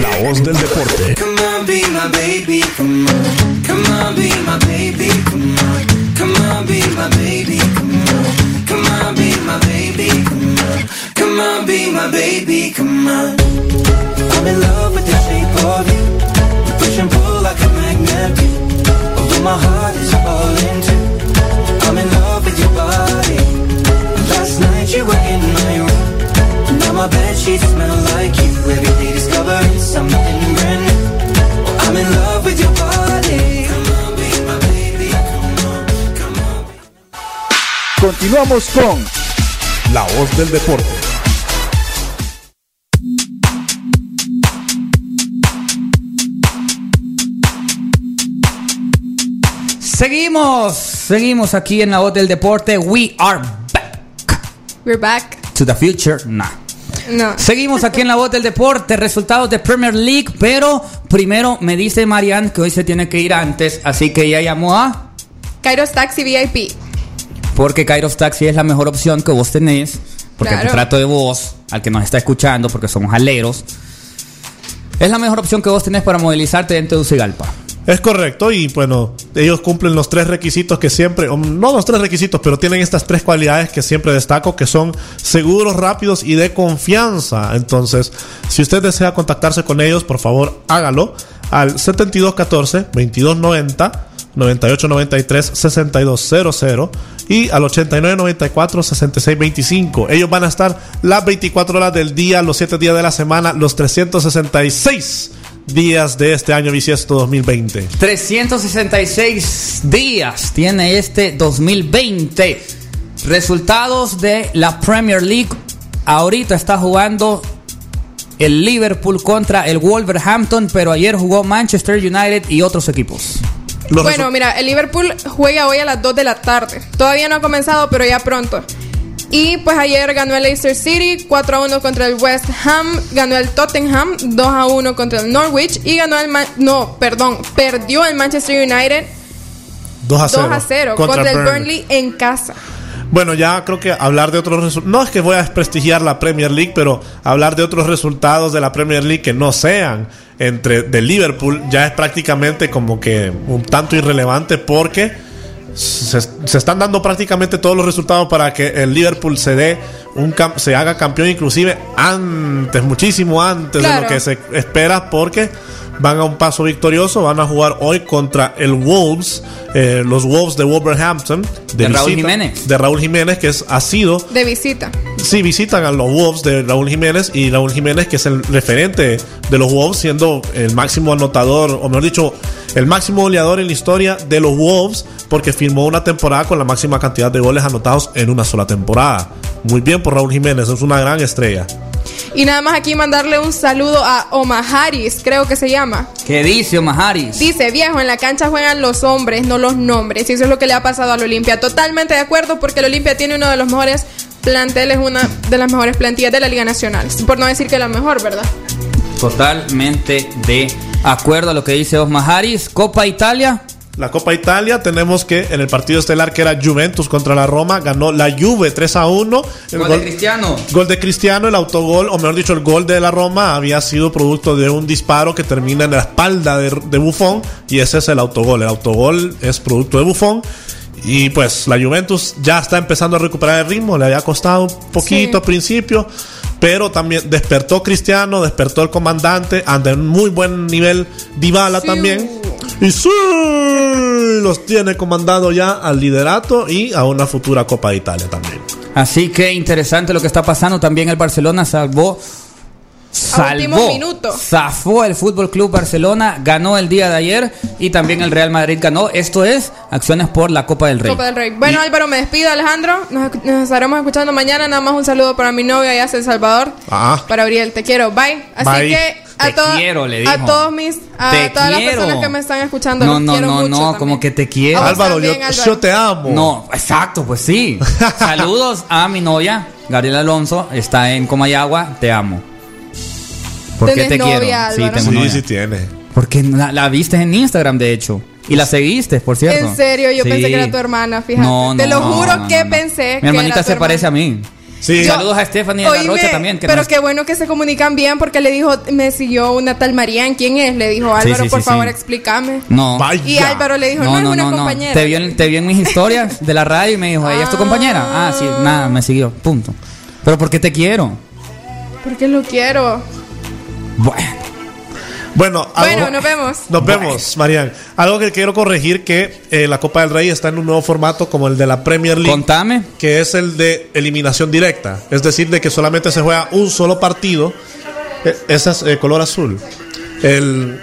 La voz del deporte. Continuamos con La voz del deporte.
Seguimos, seguimos aquí en la voz del deporte. We are back
We're back.
to the future. Nah.
No.
Seguimos aquí en la voz del deporte, resultados de Premier League, pero primero me dice Marianne que hoy se tiene que ir antes, así que ella llamó a
Kairos Taxi VIP.
Porque Kairos Taxi es la mejor opción que vos tenés, porque el
Claro.
contrato de voz al que nos está escuchando, porque somos aleros, es la mejor opción que vos tenés para movilizarte dentro de Ucigalpa.
Es correcto y bueno, ellos cumplen los tres requisitos que siempre, no los tres requisitos, pero tienen estas tres cualidades que siempre destaco, que son seguros, rápidos y de confianza. Entonces, si usted desea contactarse con ellos, por favor, hágalo al 7214 2290 9893 6200 y al 8994 6625. Ellos van a estar las 24 horas del día, los 7 días de la semana, los 366 días de este año bisiesto 2020.
366 días tiene este 2020. Resultados de la Premier League. Ahorita está jugando el Liverpool contra el Wolverhampton, pero ayer jugó Manchester United y otros equipos.
Los
Bueno, mira, el Liverpool juega hoy a las 2 de la tarde. Todavía no ha comenzado, pero ya pronto. Y pues ayer ganó el Leicester City 4 a 1 contra el West Ham, ganó el Tottenham 2 a 1 contra el Norwich y ganó el Man- no, perdón, perdió el Manchester United
2 a 0,
2 a 0 contra, el Burnley en casa.
Bueno, ya creo que hablar de otros resultados. No es que voy a desprestigiar la Premier League, pero hablar de otros resultados de la Premier League que no sean entre de Liverpool ya es prácticamente como que un tanto irrelevante porque se, se están dando prácticamente todos los resultados para que el Liverpool se dé un se haga campeón inclusive antes, muchísimo antes de lo que se espera porque van a un paso victorioso, van a jugar hoy contra el Wolves, eh, los Wolves de Wolverhampton
De Raúl Jiménez.
de Raúl Jiménez que es, ha sido
De visita.
Sí, visitan a los Wolves de Raúl Jiménez y Raúl Jiménez, que es el referente de los Wolves, siendo el máximo anotador, o mejor dicho, el máximo goleador en la historia de los Wolves, porque firmó una temporada con la máxima cantidad de goles anotados en una sola temporada. Muy bien por Raúl Jiménez, es una gran estrella.
Y nada más aquí mandarle un saludo a Omar Harris, creo que se llama.
¿Qué dice Omaharis?
Dice, viejo, en la cancha juegan los hombres, no los nombres. Y eso es lo que le ha pasado al Olimpia. Totalmente de acuerdo porque el Olimpia tiene uno de los mejores planteles, una de las mejores plantillas de la Liga Nacional. Por no decir que la mejor, ¿verdad?
Totalmente de acuerdo a lo que dice Osma Harris. Copa Italia.
La Copa Italia, tenemos que en el partido estelar que era Juventus contra la Roma, ganó la Juve 3 a 1. El
Gol de Cristiano.
Gol de Cristiano, el autogol, o mejor dicho, el gol de la Roma había sido producto de un disparo que termina en la espalda de, de Buffon y ese es el autogol. El autogol es producto de Buffon. Y pues la Juventus ya está empezando a recuperar el ritmo, le había costado un poquito
Sí.
al principio, pero también despertó Cristiano, despertó el comandante, anda en muy buen nivel Dybala
Sí.
también. Y sí, los tiene comandado ya al liderato y a una futura Copa de Italia también.
Así que interesante lo que está pasando. También el Barcelona salvó.
Último
Salvó,
minuto.
zafó el Fútbol Club Barcelona, ganó el día de ayer y también el Real Madrid ganó. Esto es acciones por la Copa del Rey.
Copa del Rey. Bueno, Álvaro, me despido, Alejandro. Nos, nos estaremos escuchando mañana. Nada más un saludo para mi novia allá en El Salvador.
Ah.
Para Auriel, te quiero. Bye. Así
Bye.
que a,
quiero, le
a
dijo.
todos mis, a
Te
todas las personas que me están escuchando.
No,
los
no,
quiero
no,
mucho
no,
también.
como que te
A
quiero.
Álvaro, yo,
Álvaro.
yo te amo.
No, exacto, pues sí. Saludos a mi novia, Gabriela Alonso, está en Comayagua, te amo. ¿Por qué
¿Tenés
te
novia,
quiero? Sí,
Álvaro?
tengo
Sí,
novia.
sí tiene.
Porque la, la viste en Instagram, de hecho. Y la seguiste, por cierto.
En serio, yo
Sí.
pensé que era tu hermana, fíjate.
No,
te
no,
lo
no,
juro
no,
que
no, no.
pensé
Mi
que
hermanita
era tu
se parece a
hermana.
mí.
Sí.
Yo-
Saludos a Stephanie de la Rocha también. Que
pero
nos-
qué bueno que se comunican bien porque le dijo, me siguió una tal Marian. ¿Quién es? Le dijo,
Sí,
Álvaro,
sí,
por
sí,
favor,
sí.
explícame.
No.
Vaya.
Y Álvaro le dijo, no, es una compañera.
Te vio, en, te vio en mis historias de la radio y me dijo, ¿ella es tu compañera? Ah, sí, nada, me siguió. Punto. Pero ¿por qué te quiero?
Porque lo quiero.
Bueno.
Bueno, algo-
Bueno, nos vemos.
Nos vemos, Marian. Algo que quiero corregir que eh, la Copa del Rey está en un nuevo formato como el de la Premier League,
Contame.
que es el de eliminación directa. Es decir, de que solamente se juega un solo partido. Eh, ese es eh, color azul. El,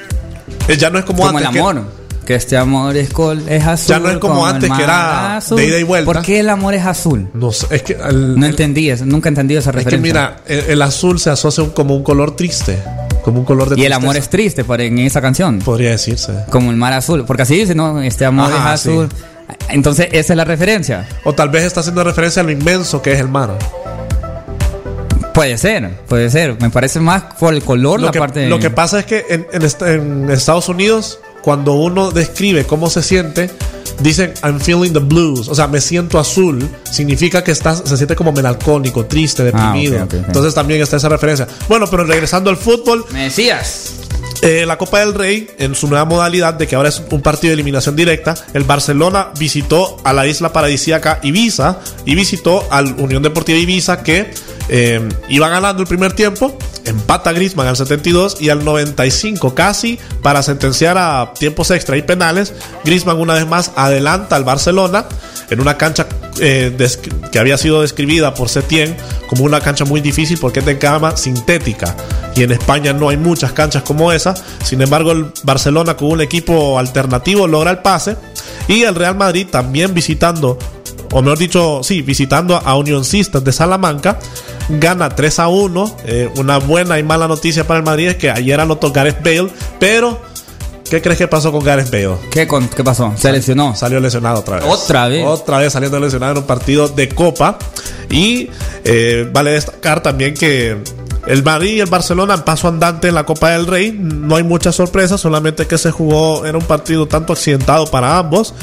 eh, ya no es como,
Como el
antes. que-
amor. Que este amor es, col, es azul.
Ya no es como
el
antes, que era
azul.
de ida y vuelta.
¿Por qué el amor es azul?
no sé, es que, el-
No entendí nunca entendí esa
es que
referencia.
mira, el, el azul se asocia como un color triste. Como un color de
y el amor es triste por, en esa canción.
Podría decirse.
Como el mar azul. Porque así dice, ¿no? Este amor
Ajá,
es azul. Entonces, esa es la referencia.
O tal vez está haciendo referencia a lo inmenso que es el mar.
Puede ser, puede ser. Me parece más por el color
Lo
la
que,
parte
lo que pasa es que en, en est- en Estados Unidos, cuando uno describe cómo se siente, dicen I'm feeling the blues, o sea, me siento azul, significa que estás, se siente como melancólico, triste, deprimido.
Ah, ok.
Entonces también está esa referencia. Bueno, pero regresando al fútbol,
Me decías.
eh, la Copa del Rey, en su nueva modalidad de que ahora es un partido de eliminación directa, el Barcelona visitó a la isla paradisíaca Ibiza y visitó al Unión Deportiva Ibiza que eh, iba ganando el primer tiempo, empata Griezmann al 72 y al 95 casi para sentenciar a tiempos extra y penales, Griezmann una vez más adelanta al Barcelona en una cancha eh, que había sido describida por Setien como una cancha muy difícil porque es de cama sintética y en España no hay muchas canchas como esa. Sin embargo, el Barcelona con un equipo alternativo logra el pase y el Real Madrid también visitando, o mejor dicho, sí, visitando a Unionistas de Salamanca, gana 3 a 1. Eh, una buena y mala noticia para el Madrid es que ayer anotó Gareth Bale, pero ¿qué crees que pasó con Gareth Bale?
¿Qué, con- qué pasó? Se lesionó.
Salió lesionado otra vez.
¿Otra vez?
Otra vez saliendo lesionado en un partido de Copa. Y eh, vale destacar también que el Madrid y el Barcelona paso andante en la Copa del Rey. No hay mucha sorpresa, solamente que se jugó, era un partido tanto accidentado para ambos.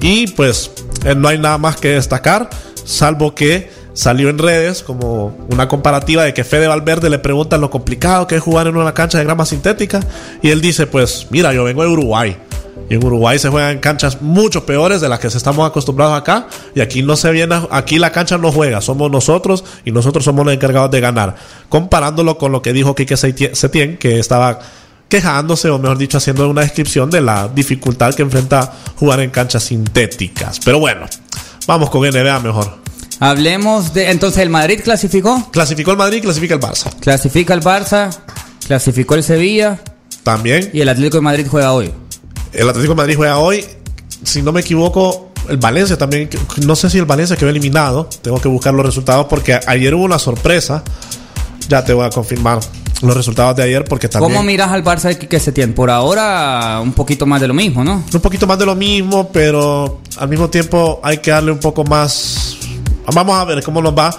Y pues eh, no hay nada más que destacar, salvo que salió en redes como una comparativa de que Fede Valverde le preguntan lo complicado que es jugar en una cancha de grama sintética. Y él dice, pues mira, yo vengo de Uruguay. Y en Uruguay se juegan canchas mucho peores de las que estamos acostumbrados acá. Y aquí no se viene, aquí la cancha no juega, somos nosotros y nosotros somos los encargados de ganar. Comparándolo con lo que dijo Quique Seti- Setién, que estaba quejándose, o mejor dicho, haciendo una descripción de la dificultad que enfrenta jugar en canchas sintéticas. Pero bueno, vamos con NBA mejor.
Hablemos de. Entonces, el Madrid clasificó.
Clasificó el Madrid, clasifica el Barça.
Clasifica el Barça. Clasificó el Sevilla.
También
Y el Atlético de Madrid juega hoy.
El Atlético de Madrid juega hoy. Si no me equivoco, el Valencia también. No sé si el Valencia quedó eliminado. Tengo que buscar los resultados porque ayer hubo una sorpresa. Ya te voy a confirmar los resultados de ayer porque también.
¿Cómo miras al Barça de Quique Setién? Por ahora, un poquito más de lo mismo, ¿no?
un poquito más de lo mismo, pero al mismo tiempo hay que darle un poco más. Vamos a ver cómo nos va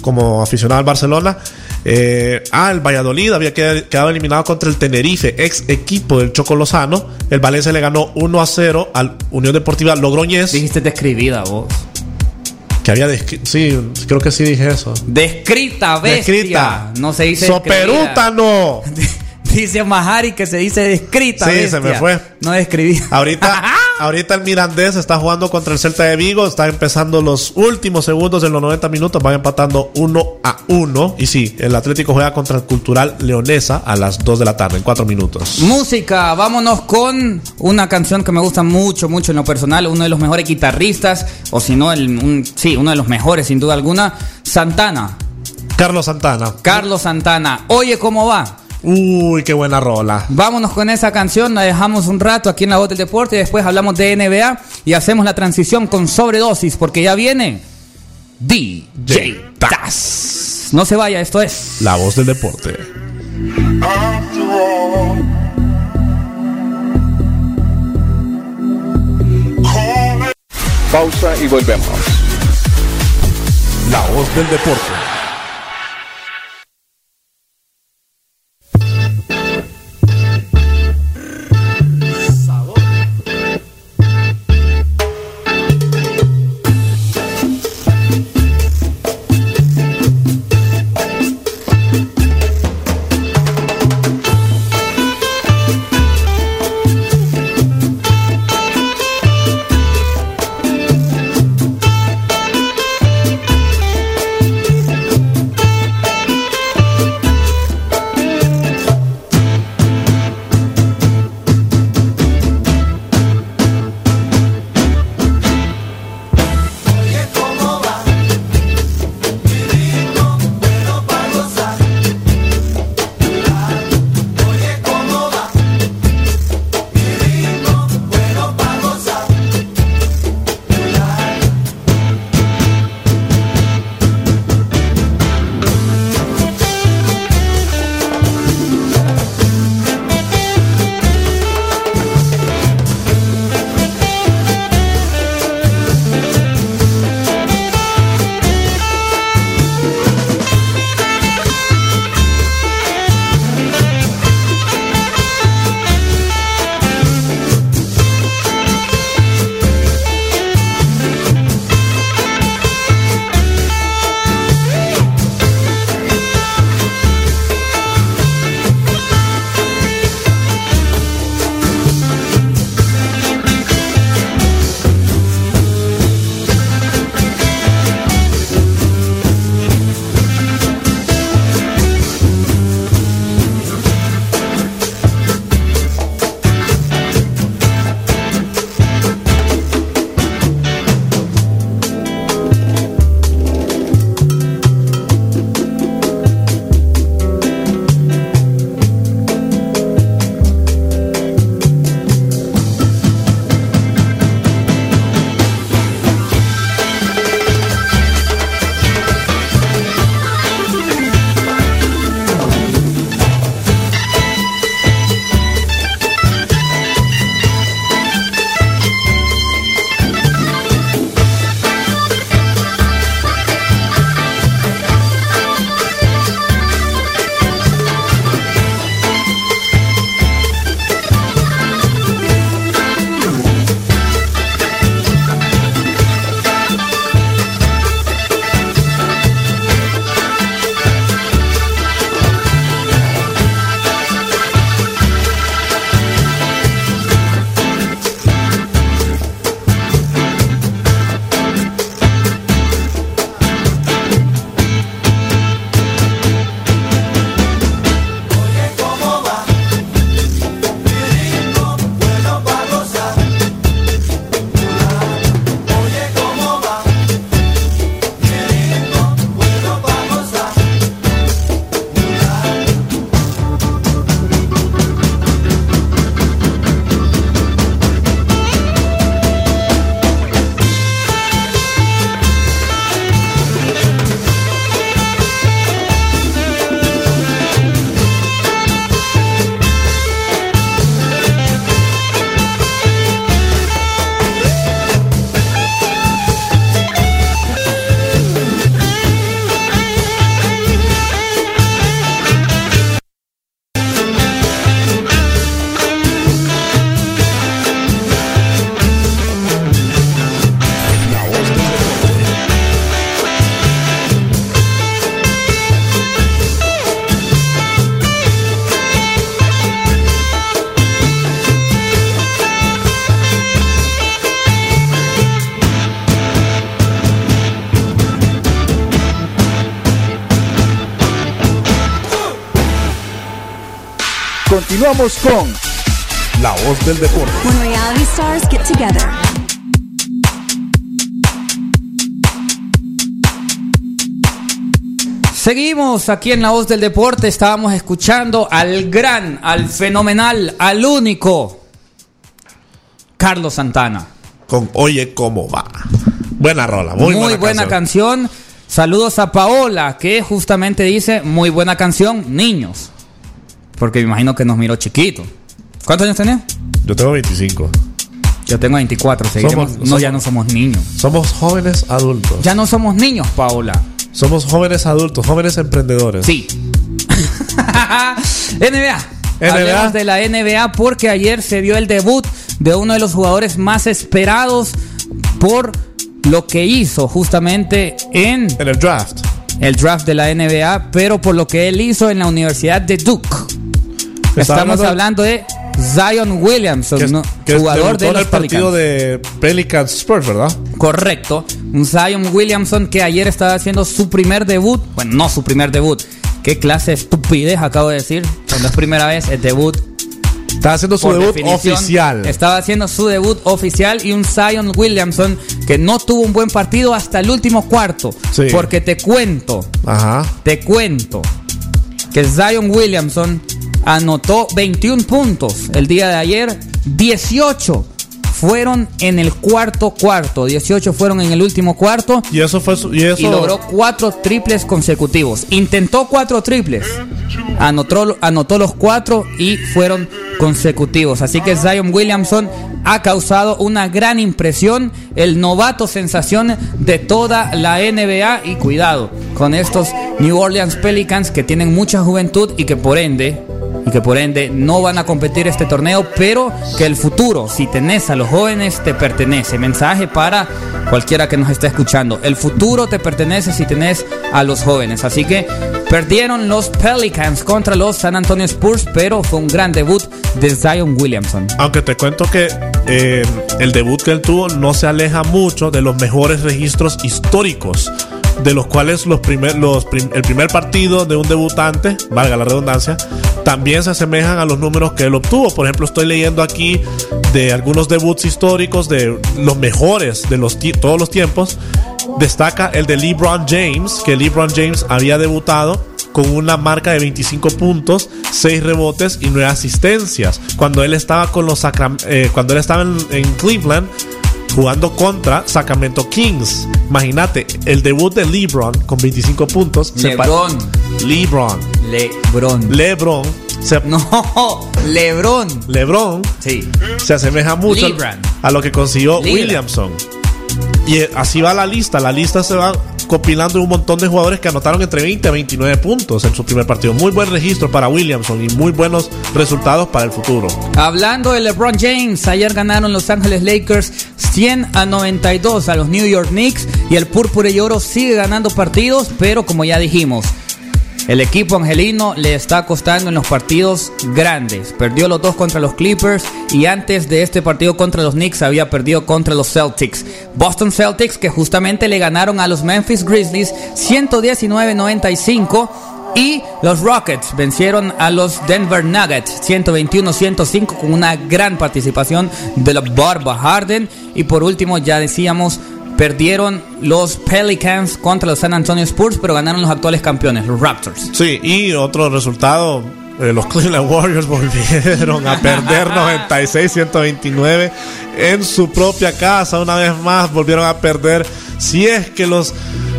como aficionado al Barcelona. Eh, ah, el Valladolid había qued- quedado eliminado contra el Tenerife, ex equipo del Choco Lozano. El Valencia le ganó 1 a 0 al Unión Deportiva Logroñés.
Dijiste describida vos.
Que había Sí, creo que sí dije eso.
Descrita, bestia.
Descrita.
No se dice
Soperútano.
Dice Mahari que se dice descrita.
Sí, se me fue.
No describida.
Ahorita, ahorita el Mirandés está jugando contra el Celta de Vigo. Está empezando los últimos segundos de los 90 minutos. Van empatando 1 a 1. Y sí, el Atlético juega contra el Cultural Leonesa a las 2 de la tarde, en 4 minutos.
Música, vámonos con una canción que me gusta mucho, mucho en lo personal, uno de los mejores guitarristas, o si no, el, un- sí, uno de los mejores sin duda alguna, Santana,
Carlos Santana.
Carlos Santana. Oye, ¿cómo va?
Uy, qué buena rola.
Vámonos con esa canción, la dejamos un rato aquí en la voz del deporte y después hablamos de NBA y hacemos la transición con sobredosis porque ya viene DJ Taz. No se vaya, esto es
La voz del deporte.
Pausa y volvemos.
La voz del deporte. Continuamos con La Voz del Deporte.
When reality stars get together.
Seguimos aquí en La Voz del Deporte. Estábamos escuchando al gran, al fenomenal, al único Carlos Santana.
Con Oye cómo va. Buena rola, muy,
Muy, buena, canción. Saludos a Paola, que justamente dice, muy buena canción, niños. Porque me imagino que nos miró chiquito. ¿Cuántos años tenés?
Yo tengo 25.
Yo tengo 24, seguiremos-
Somos-
no,
somos-
ya no somos niños.
Somos jóvenes adultos.
Ya no somos niños, Paola.
Somos jóvenes adultos, jóvenes emprendedores.
Sí. NBA.
NBA.
Hablemos de la NBA porque ayer se dio el debut de uno de los jugadores más esperados por lo que hizo justamente en
En el draft.
el draft de la NBA, pero por lo que él hizo en la Universidad de Duke. Estamos
hablando-
de Zion Williamson,
Que,
¿no?
que
jugador de los
el partido
Pelicans.
de Pelicans Spurs, ¿verdad?
Correcto. Un Zion Williamson que ayer estaba haciendo su primer debut. Bueno, no su primer debut. ¿Qué clase de estupidez acabo de decir? Cuando es primera vez, es debut.
Estaba haciendo su debut oficial.
Estaba haciendo su debut oficial y un Zion Williamson que no tuvo un buen partido hasta el último cuarto.
Sí.
Porque te cuento,
Ajá.
te cuento que Zion Williamson anotó 21 puntos el día de ayer, 18 fueron en el cuarto cuarto, 18 fueron en el último cuarto.
Y eso fue su- y eso
y logró cuatro triples consecutivos. Intentó cuatro triples, anotó, anotó los cuatro y fueron consecutivos. Así que Zion Williamson ha causado una gran impresión, el novato sensación de toda la NBA y cuidado con estos New Orleans Pelicans que tienen mucha juventud y que por ende y que por ende no van a competir este torneo, pero que el futuro, si tenés a los jóvenes, te pertenece. Mensaje para cualquiera que nos esté escuchando. El futuro te pertenece si tenés a los jóvenes. Así que perdieron los Pelicans contra los San Antonio Spurs, pero fue un gran debut de Zion Williamson.
Aunque te cuento que eh, el debut que él tuvo no se aleja mucho de los mejores registros históricos, de los cuales los primer, los el primer partido de un debutante, valga la redundancia, también se asemejan a los números que él obtuvo. Por ejemplo, estoy leyendo aquí de algunos debuts históricos de los mejores de los todos los tiempos. Destaca el de LeBron James, que LeBron James había debutado con una marca de 25 puntos, 6 rebotes y 9 asistencias. Cuando él estaba con los Sacram- eh, cuando él estaba en, en Cleveland jugando contra Sacramento Kings. Imagínate, el debut de LeBron con 25 puntos.
LeBron.
LeBron.
LeBron.
LeBron. Se-
No, LeBron.
LeBron
Sí.
se asemeja mucho
LeBron.
a lo que consiguió. Williamson. Y así va la lista. La lista se va compilando un montón de jugadores que anotaron entre 20 a 29 puntos en su primer partido. Muy buen registro para Williamson y muy buenos resultados para el futuro.
Hablando de LeBron James, ayer ganaron Los Ángeles Lakers 100 a 92 a los New York Knicks y el Púrpura y Oro sigue ganando partidos, pero como ya dijimos, el equipo angelino le está costando en los partidos grandes. Perdió los dos contra los Clippers y antes de este partido contra los Knicks había perdido contra los Celtics. Boston Celtics que justamente le ganaron a los Memphis Grizzlies 119-95. Y los Rockets vencieron a los Denver Nuggets 121-105 con una gran participación de la Barba Harden. Y por último, ya decíamos, perdieron los Pelicans contra los San Antonio Spurs, pero ganaron los actuales campeones, los Raptors.
Sí, y otro resultado. eh, los Cleveland Warriors volvieron a perder 96-129 en su propia casa. Una vez más volvieron a perder. Si es que los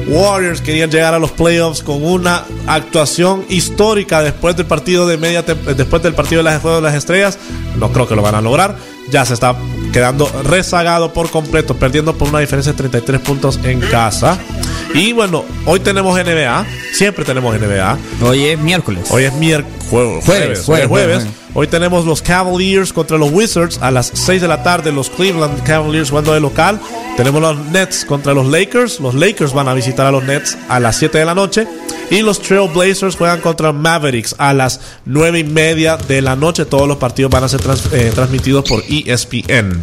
Warriors querían llegar a los playoffs con una actuación histórica después del partido de media después del partido de las Juego de las Estrellas, no creo que lo van a lograr. Ya se está quedando rezagado por completo, perdiendo por una diferencia de 33 puntos en casa. Y bueno, hoy tenemos NBA, siempre tenemos NBA.
Hoy es miércoles.
Hoy es miércoles, jueves,
Jueves,
jueves,
jueves,
jueves. Hoy tenemos los Cavaliers contra los Wizards a las 6 de la tarde. Los Cleveland Cavaliers jugando de local. Tenemos los Nets contra los Lakers. Los Lakers van a visitar a los Nets a las 7 de la noche. Y los Trail Blazers juegan contra Mavericks a las 9 y media de la noche. Todos los partidos van a ser trans- eh, transmitidos por ESPN.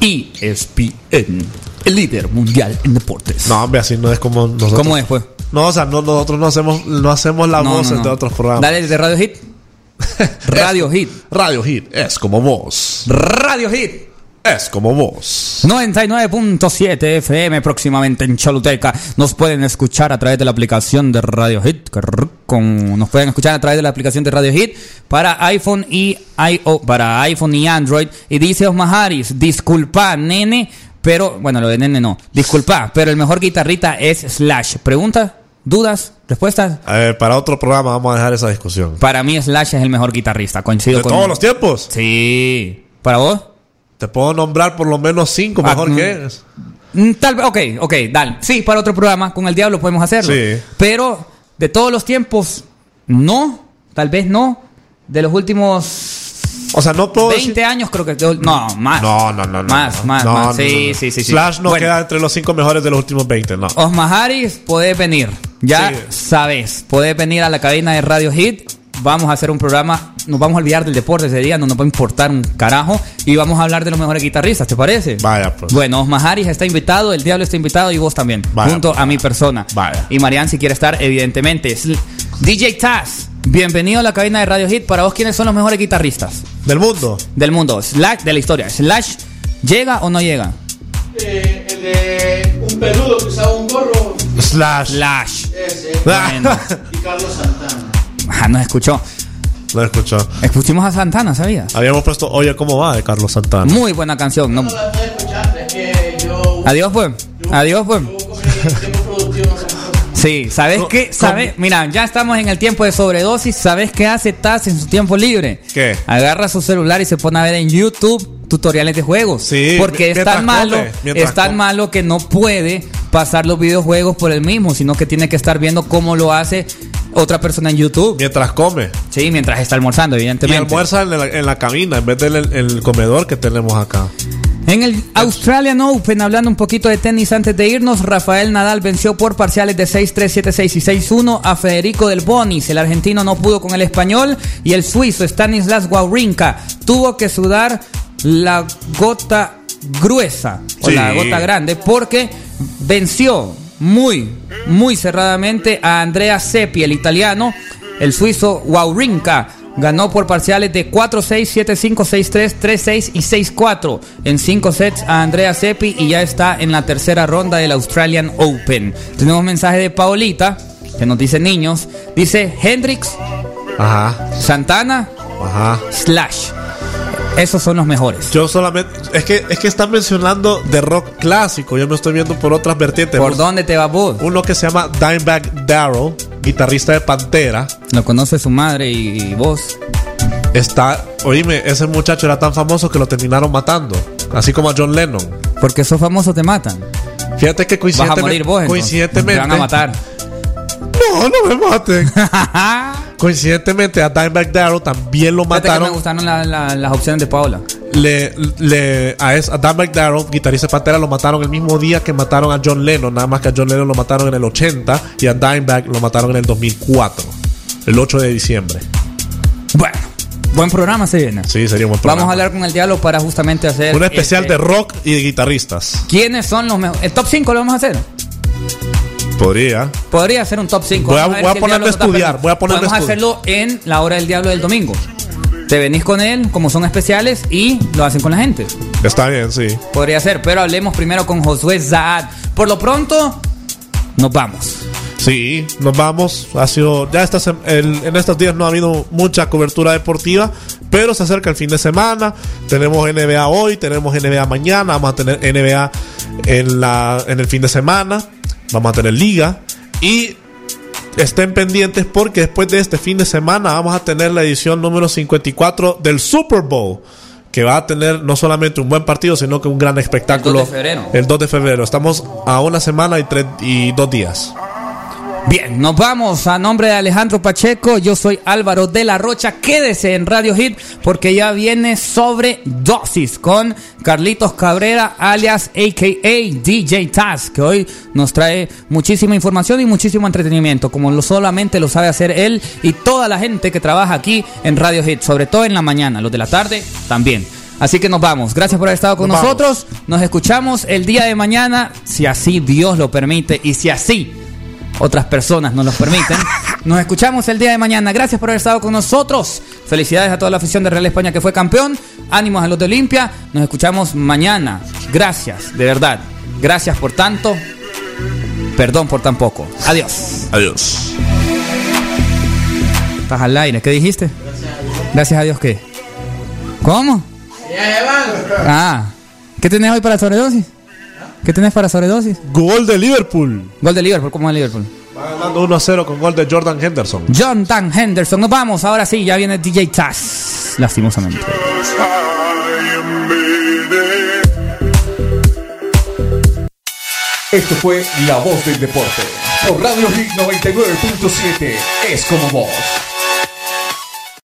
ESPN, el líder mundial en deportes.
No, hombre, así no es como nosotros.
¿Cómo es, pues?
No, o sea, no- nosotros no hacemos, no hacemos
No,
voces
no, no.
de otros programas.
Dale de Radio Hit. Radio Hit.
Radio Hit es como vos.
Radio Hit.
Es como vos.
99.7 FM próximamente en Choluteca. Nos pueden escuchar a través de la aplicación de Radio Hit. Con, nos pueden escuchar a través de la aplicación de Radio Hit para iPhone y IO, para iPhone y Android. Y dice Osma Harris, disculpa, nene, pero bueno, lo de nene no. Disculpa, pero el mejor guitarrista es Slash. ¿Preguntas? ¿Dudas? ¿Respuestas?
Eh, para otro programa vamos a dejar esa discusión.
Para mí Slash es el mejor guitarrista. Coincido
¿De
con
todos los tiempos?
Sí. ¿Para vos?
Te puedo nombrar por lo menos cinco mejor
Ah,
que
mm.
es.
Mm, Tal vez, ok, ok, dale. Sí, para otro programa, con el diablo podemos hacerlo.
Sí.
Pero de todos los tiempos, no, tal vez no. De los últimos
O sea, no puedo
20
decir-
años creo que... No, más.
No, no, no, no.
Más, más,
No,
más.
no,
Sí, sí, sí, sí.
Slash no
Bueno.
queda entre los cinco mejores de los últimos 20, no.
Osma Harris, podés venir. Ya
Sí.
sabes, podés venir a la cabina de Radio Hit. Vamos a hacer un programa, nos vamos a olvidar del deporte ese día, no nos va a importar un carajo. Y vamos a hablar de los mejores guitarristas, ¿te parece?
Vaya, pues.
Bueno, Osma Harris está invitado, el Diablo está invitado y vos también.
Vaya,
junto
pues.
a mi persona.
Vaya.
Y Marian si quiere estar, evidentemente. DJ Taz, bienvenido a la cabina de Radio Hit. Para vos, ¿quiénes son los mejores guitarristas
Del mundo.
del mundo? Slash, de la historia. Slash, ¿llega o no llega?
Eh, el de un peludo que usaba un gorro.
Slash.
Slash.
Ese.
Bueno.
Y Carlos Santana.
Ah, nos escuchó.
No escuchó.
Escuchimos a Santana, ¿sabías?
Habíamos puesto Oye, ¿cómo va? de Carlos Santana.
Muy buena canción. No.
No la puedo escuchar, es que yo.
Adiós, pues. Adiós, pues.
yo
Sí, ¿sabes qué? ¿Sabes? Mira, ya estamos en el tiempo de sobredosis. ¿Sabes qué hace Taz en su tiempo libre?
¿Qué?
Agarra su celular y se pone a ver en YouTube tutoriales de juegos.
Sí,
Porque es tan malo,
come,
es tan
come.
malo que no puede pasar los videojuegos por el mismo, sino que tiene que estar viendo cómo lo hace otra persona en YouTube.
Mientras come.
Sí, mientras está almorzando,
Y
evidentemente.
almuerza en la, en la cabina en vez del el, el comedor que tenemos acá.
En el Australian Open, hablando un poquito de tenis antes de irnos, Rafael Nadal venció por parciales de 6-3, 7-6 y 6-1 a Federico Del Bonis. El argentino no pudo con el español y el suizo Stanislas Wawrinka tuvo que sudar la gota gruesa o
Sí.
la gota grande porque venció muy, muy cerradamente a Andrea Seppi, el italiano. El suizo Wawrinka ganó por parciales de 4-6, 7-5, 6-3, 3-6 y 6-4 en 5 sets a Andrea Seppi y ya está en la tercera ronda del Australian Open. Tenemos un mensaje de Paolita que nos dice niños. Dice Hendrix,
Ajá.
Santana,
Ajá.
Slash. Esos son los mejores.
Yo solamente. Es que, es que están mencionando de rock clásico. Yo me estoy viendo por otras vertientes.
¿Por dónde te vas vos?
Uno que se llama Dimebag Darrell, guitarrista de Pantera.
Lo conoce su madre y vos.
Está. Oíme, ese muchacho era tan famoso que lo terminaron matando. Así como a John Lennon.
Porque sos famoso te matan.
Fíjate que
Vas a
coincidentemente.
morir vos.
coincidentemente.
Te van a matar.
No, no me maten. coincidentemente a Dimebag Darrell también lo
Fíjate que me
mataron.
gustaron la- la- las opciones de Paola.
Le, le, a, es- a Dimebag guitarrista de Pantera, lo mataron el mismo día que mataron a John Lennon. Nada más que a John Lennon lo mataron en el 80 y a Dimebag lo mataron en el 2004. El 8 de diciembre.
Bueno, buen programa se viene.
Sí, sería un buen programa.
Vamos a hablar con el diablo para justamente hacer.
Un especial
este-
de rock y de guitarristas.
¿Quiénes son los mejores? El top 5 lo vamos a hacer.
Podría.
Podría ser un top 5.
Voy a- voy a ponerme a estudiar, voy a
Podemos
a
hacerlo en la hora del diablo del domingo. Te venís con él, como son especiales, y lo hacen con la gente.
Está bien, sí.
Podría ser, pero hablemos primero con Josué Zaad. Por lo pronto, nos vamos.
Sí, nos vamos. Ha sido. Ya esta sem- el- en estos días no ha habido mucha cobertura deportiva, pero se acerca el fin de semana. Tenemos NBA hoy, tenemos NBA mañana, vamos a tener NBA en, la, en el fin de semana, vamos a tener liga. Y estén pendientes porque después de este fin de semana vamos a tener la edición número 54 del Super Bowl. Que va a tener no solamente un buen partido, sino que un gran espectáculo.
El 2 de febrero.
El 2 de febrero. Estamos a una semana y, tres, y dos días.
Bien, nos vamos a nombre de Alejandro Pacheco. Yo soy Álvaro de la Rocha. Quédese en Radio Hit porque ya viene sobre dosis con Carlitos Cabrera, alias AKA DJ Taz, que hoy nos trae muchísima información y muchísimo entretenimiento, como lo solamente lo sabe hacer él y toda la gente que trabaja aquí en Radio Hit, sobre todo en la mañana, los de la tarde también. Así que nos vamos. Gracias por haber estado con
Nos
nosotros. Nos escuchamos el día de mañana, si así Dios lo permite y si así otras personas nos lo permiten. Nos escuchamos el día de mañana. Gracias por haber estado con nosotros. Felicidades a toda la afición de Real España que fue campeón. Ánimos a los de Olimpia. Nos escuchamos mañana. Gracias, de verdad. Gracias por tanto. Perdón por tan poco. Adiós.
Adiós.
Estás al aire. ¿Qué dijiste? Gracias a Dios. ¿qué? ¿Cómo? Ah. ¿Qué tenés hoy para sobredosis? ¿Qué tenés para sobredosis?
Gol de Liverpool.
Gol de Liverpool. ¿Cómo va Liverpool?
Va ganando 1 a 0 con gol de Jordan Henderson.
John Dan Henderson. Nos vamos. Ahora sí, ya viene DJ Taz. Lastimosamente.
Esto fue La Voz del Deporte. Por Radio Hit 99.7 es como vos.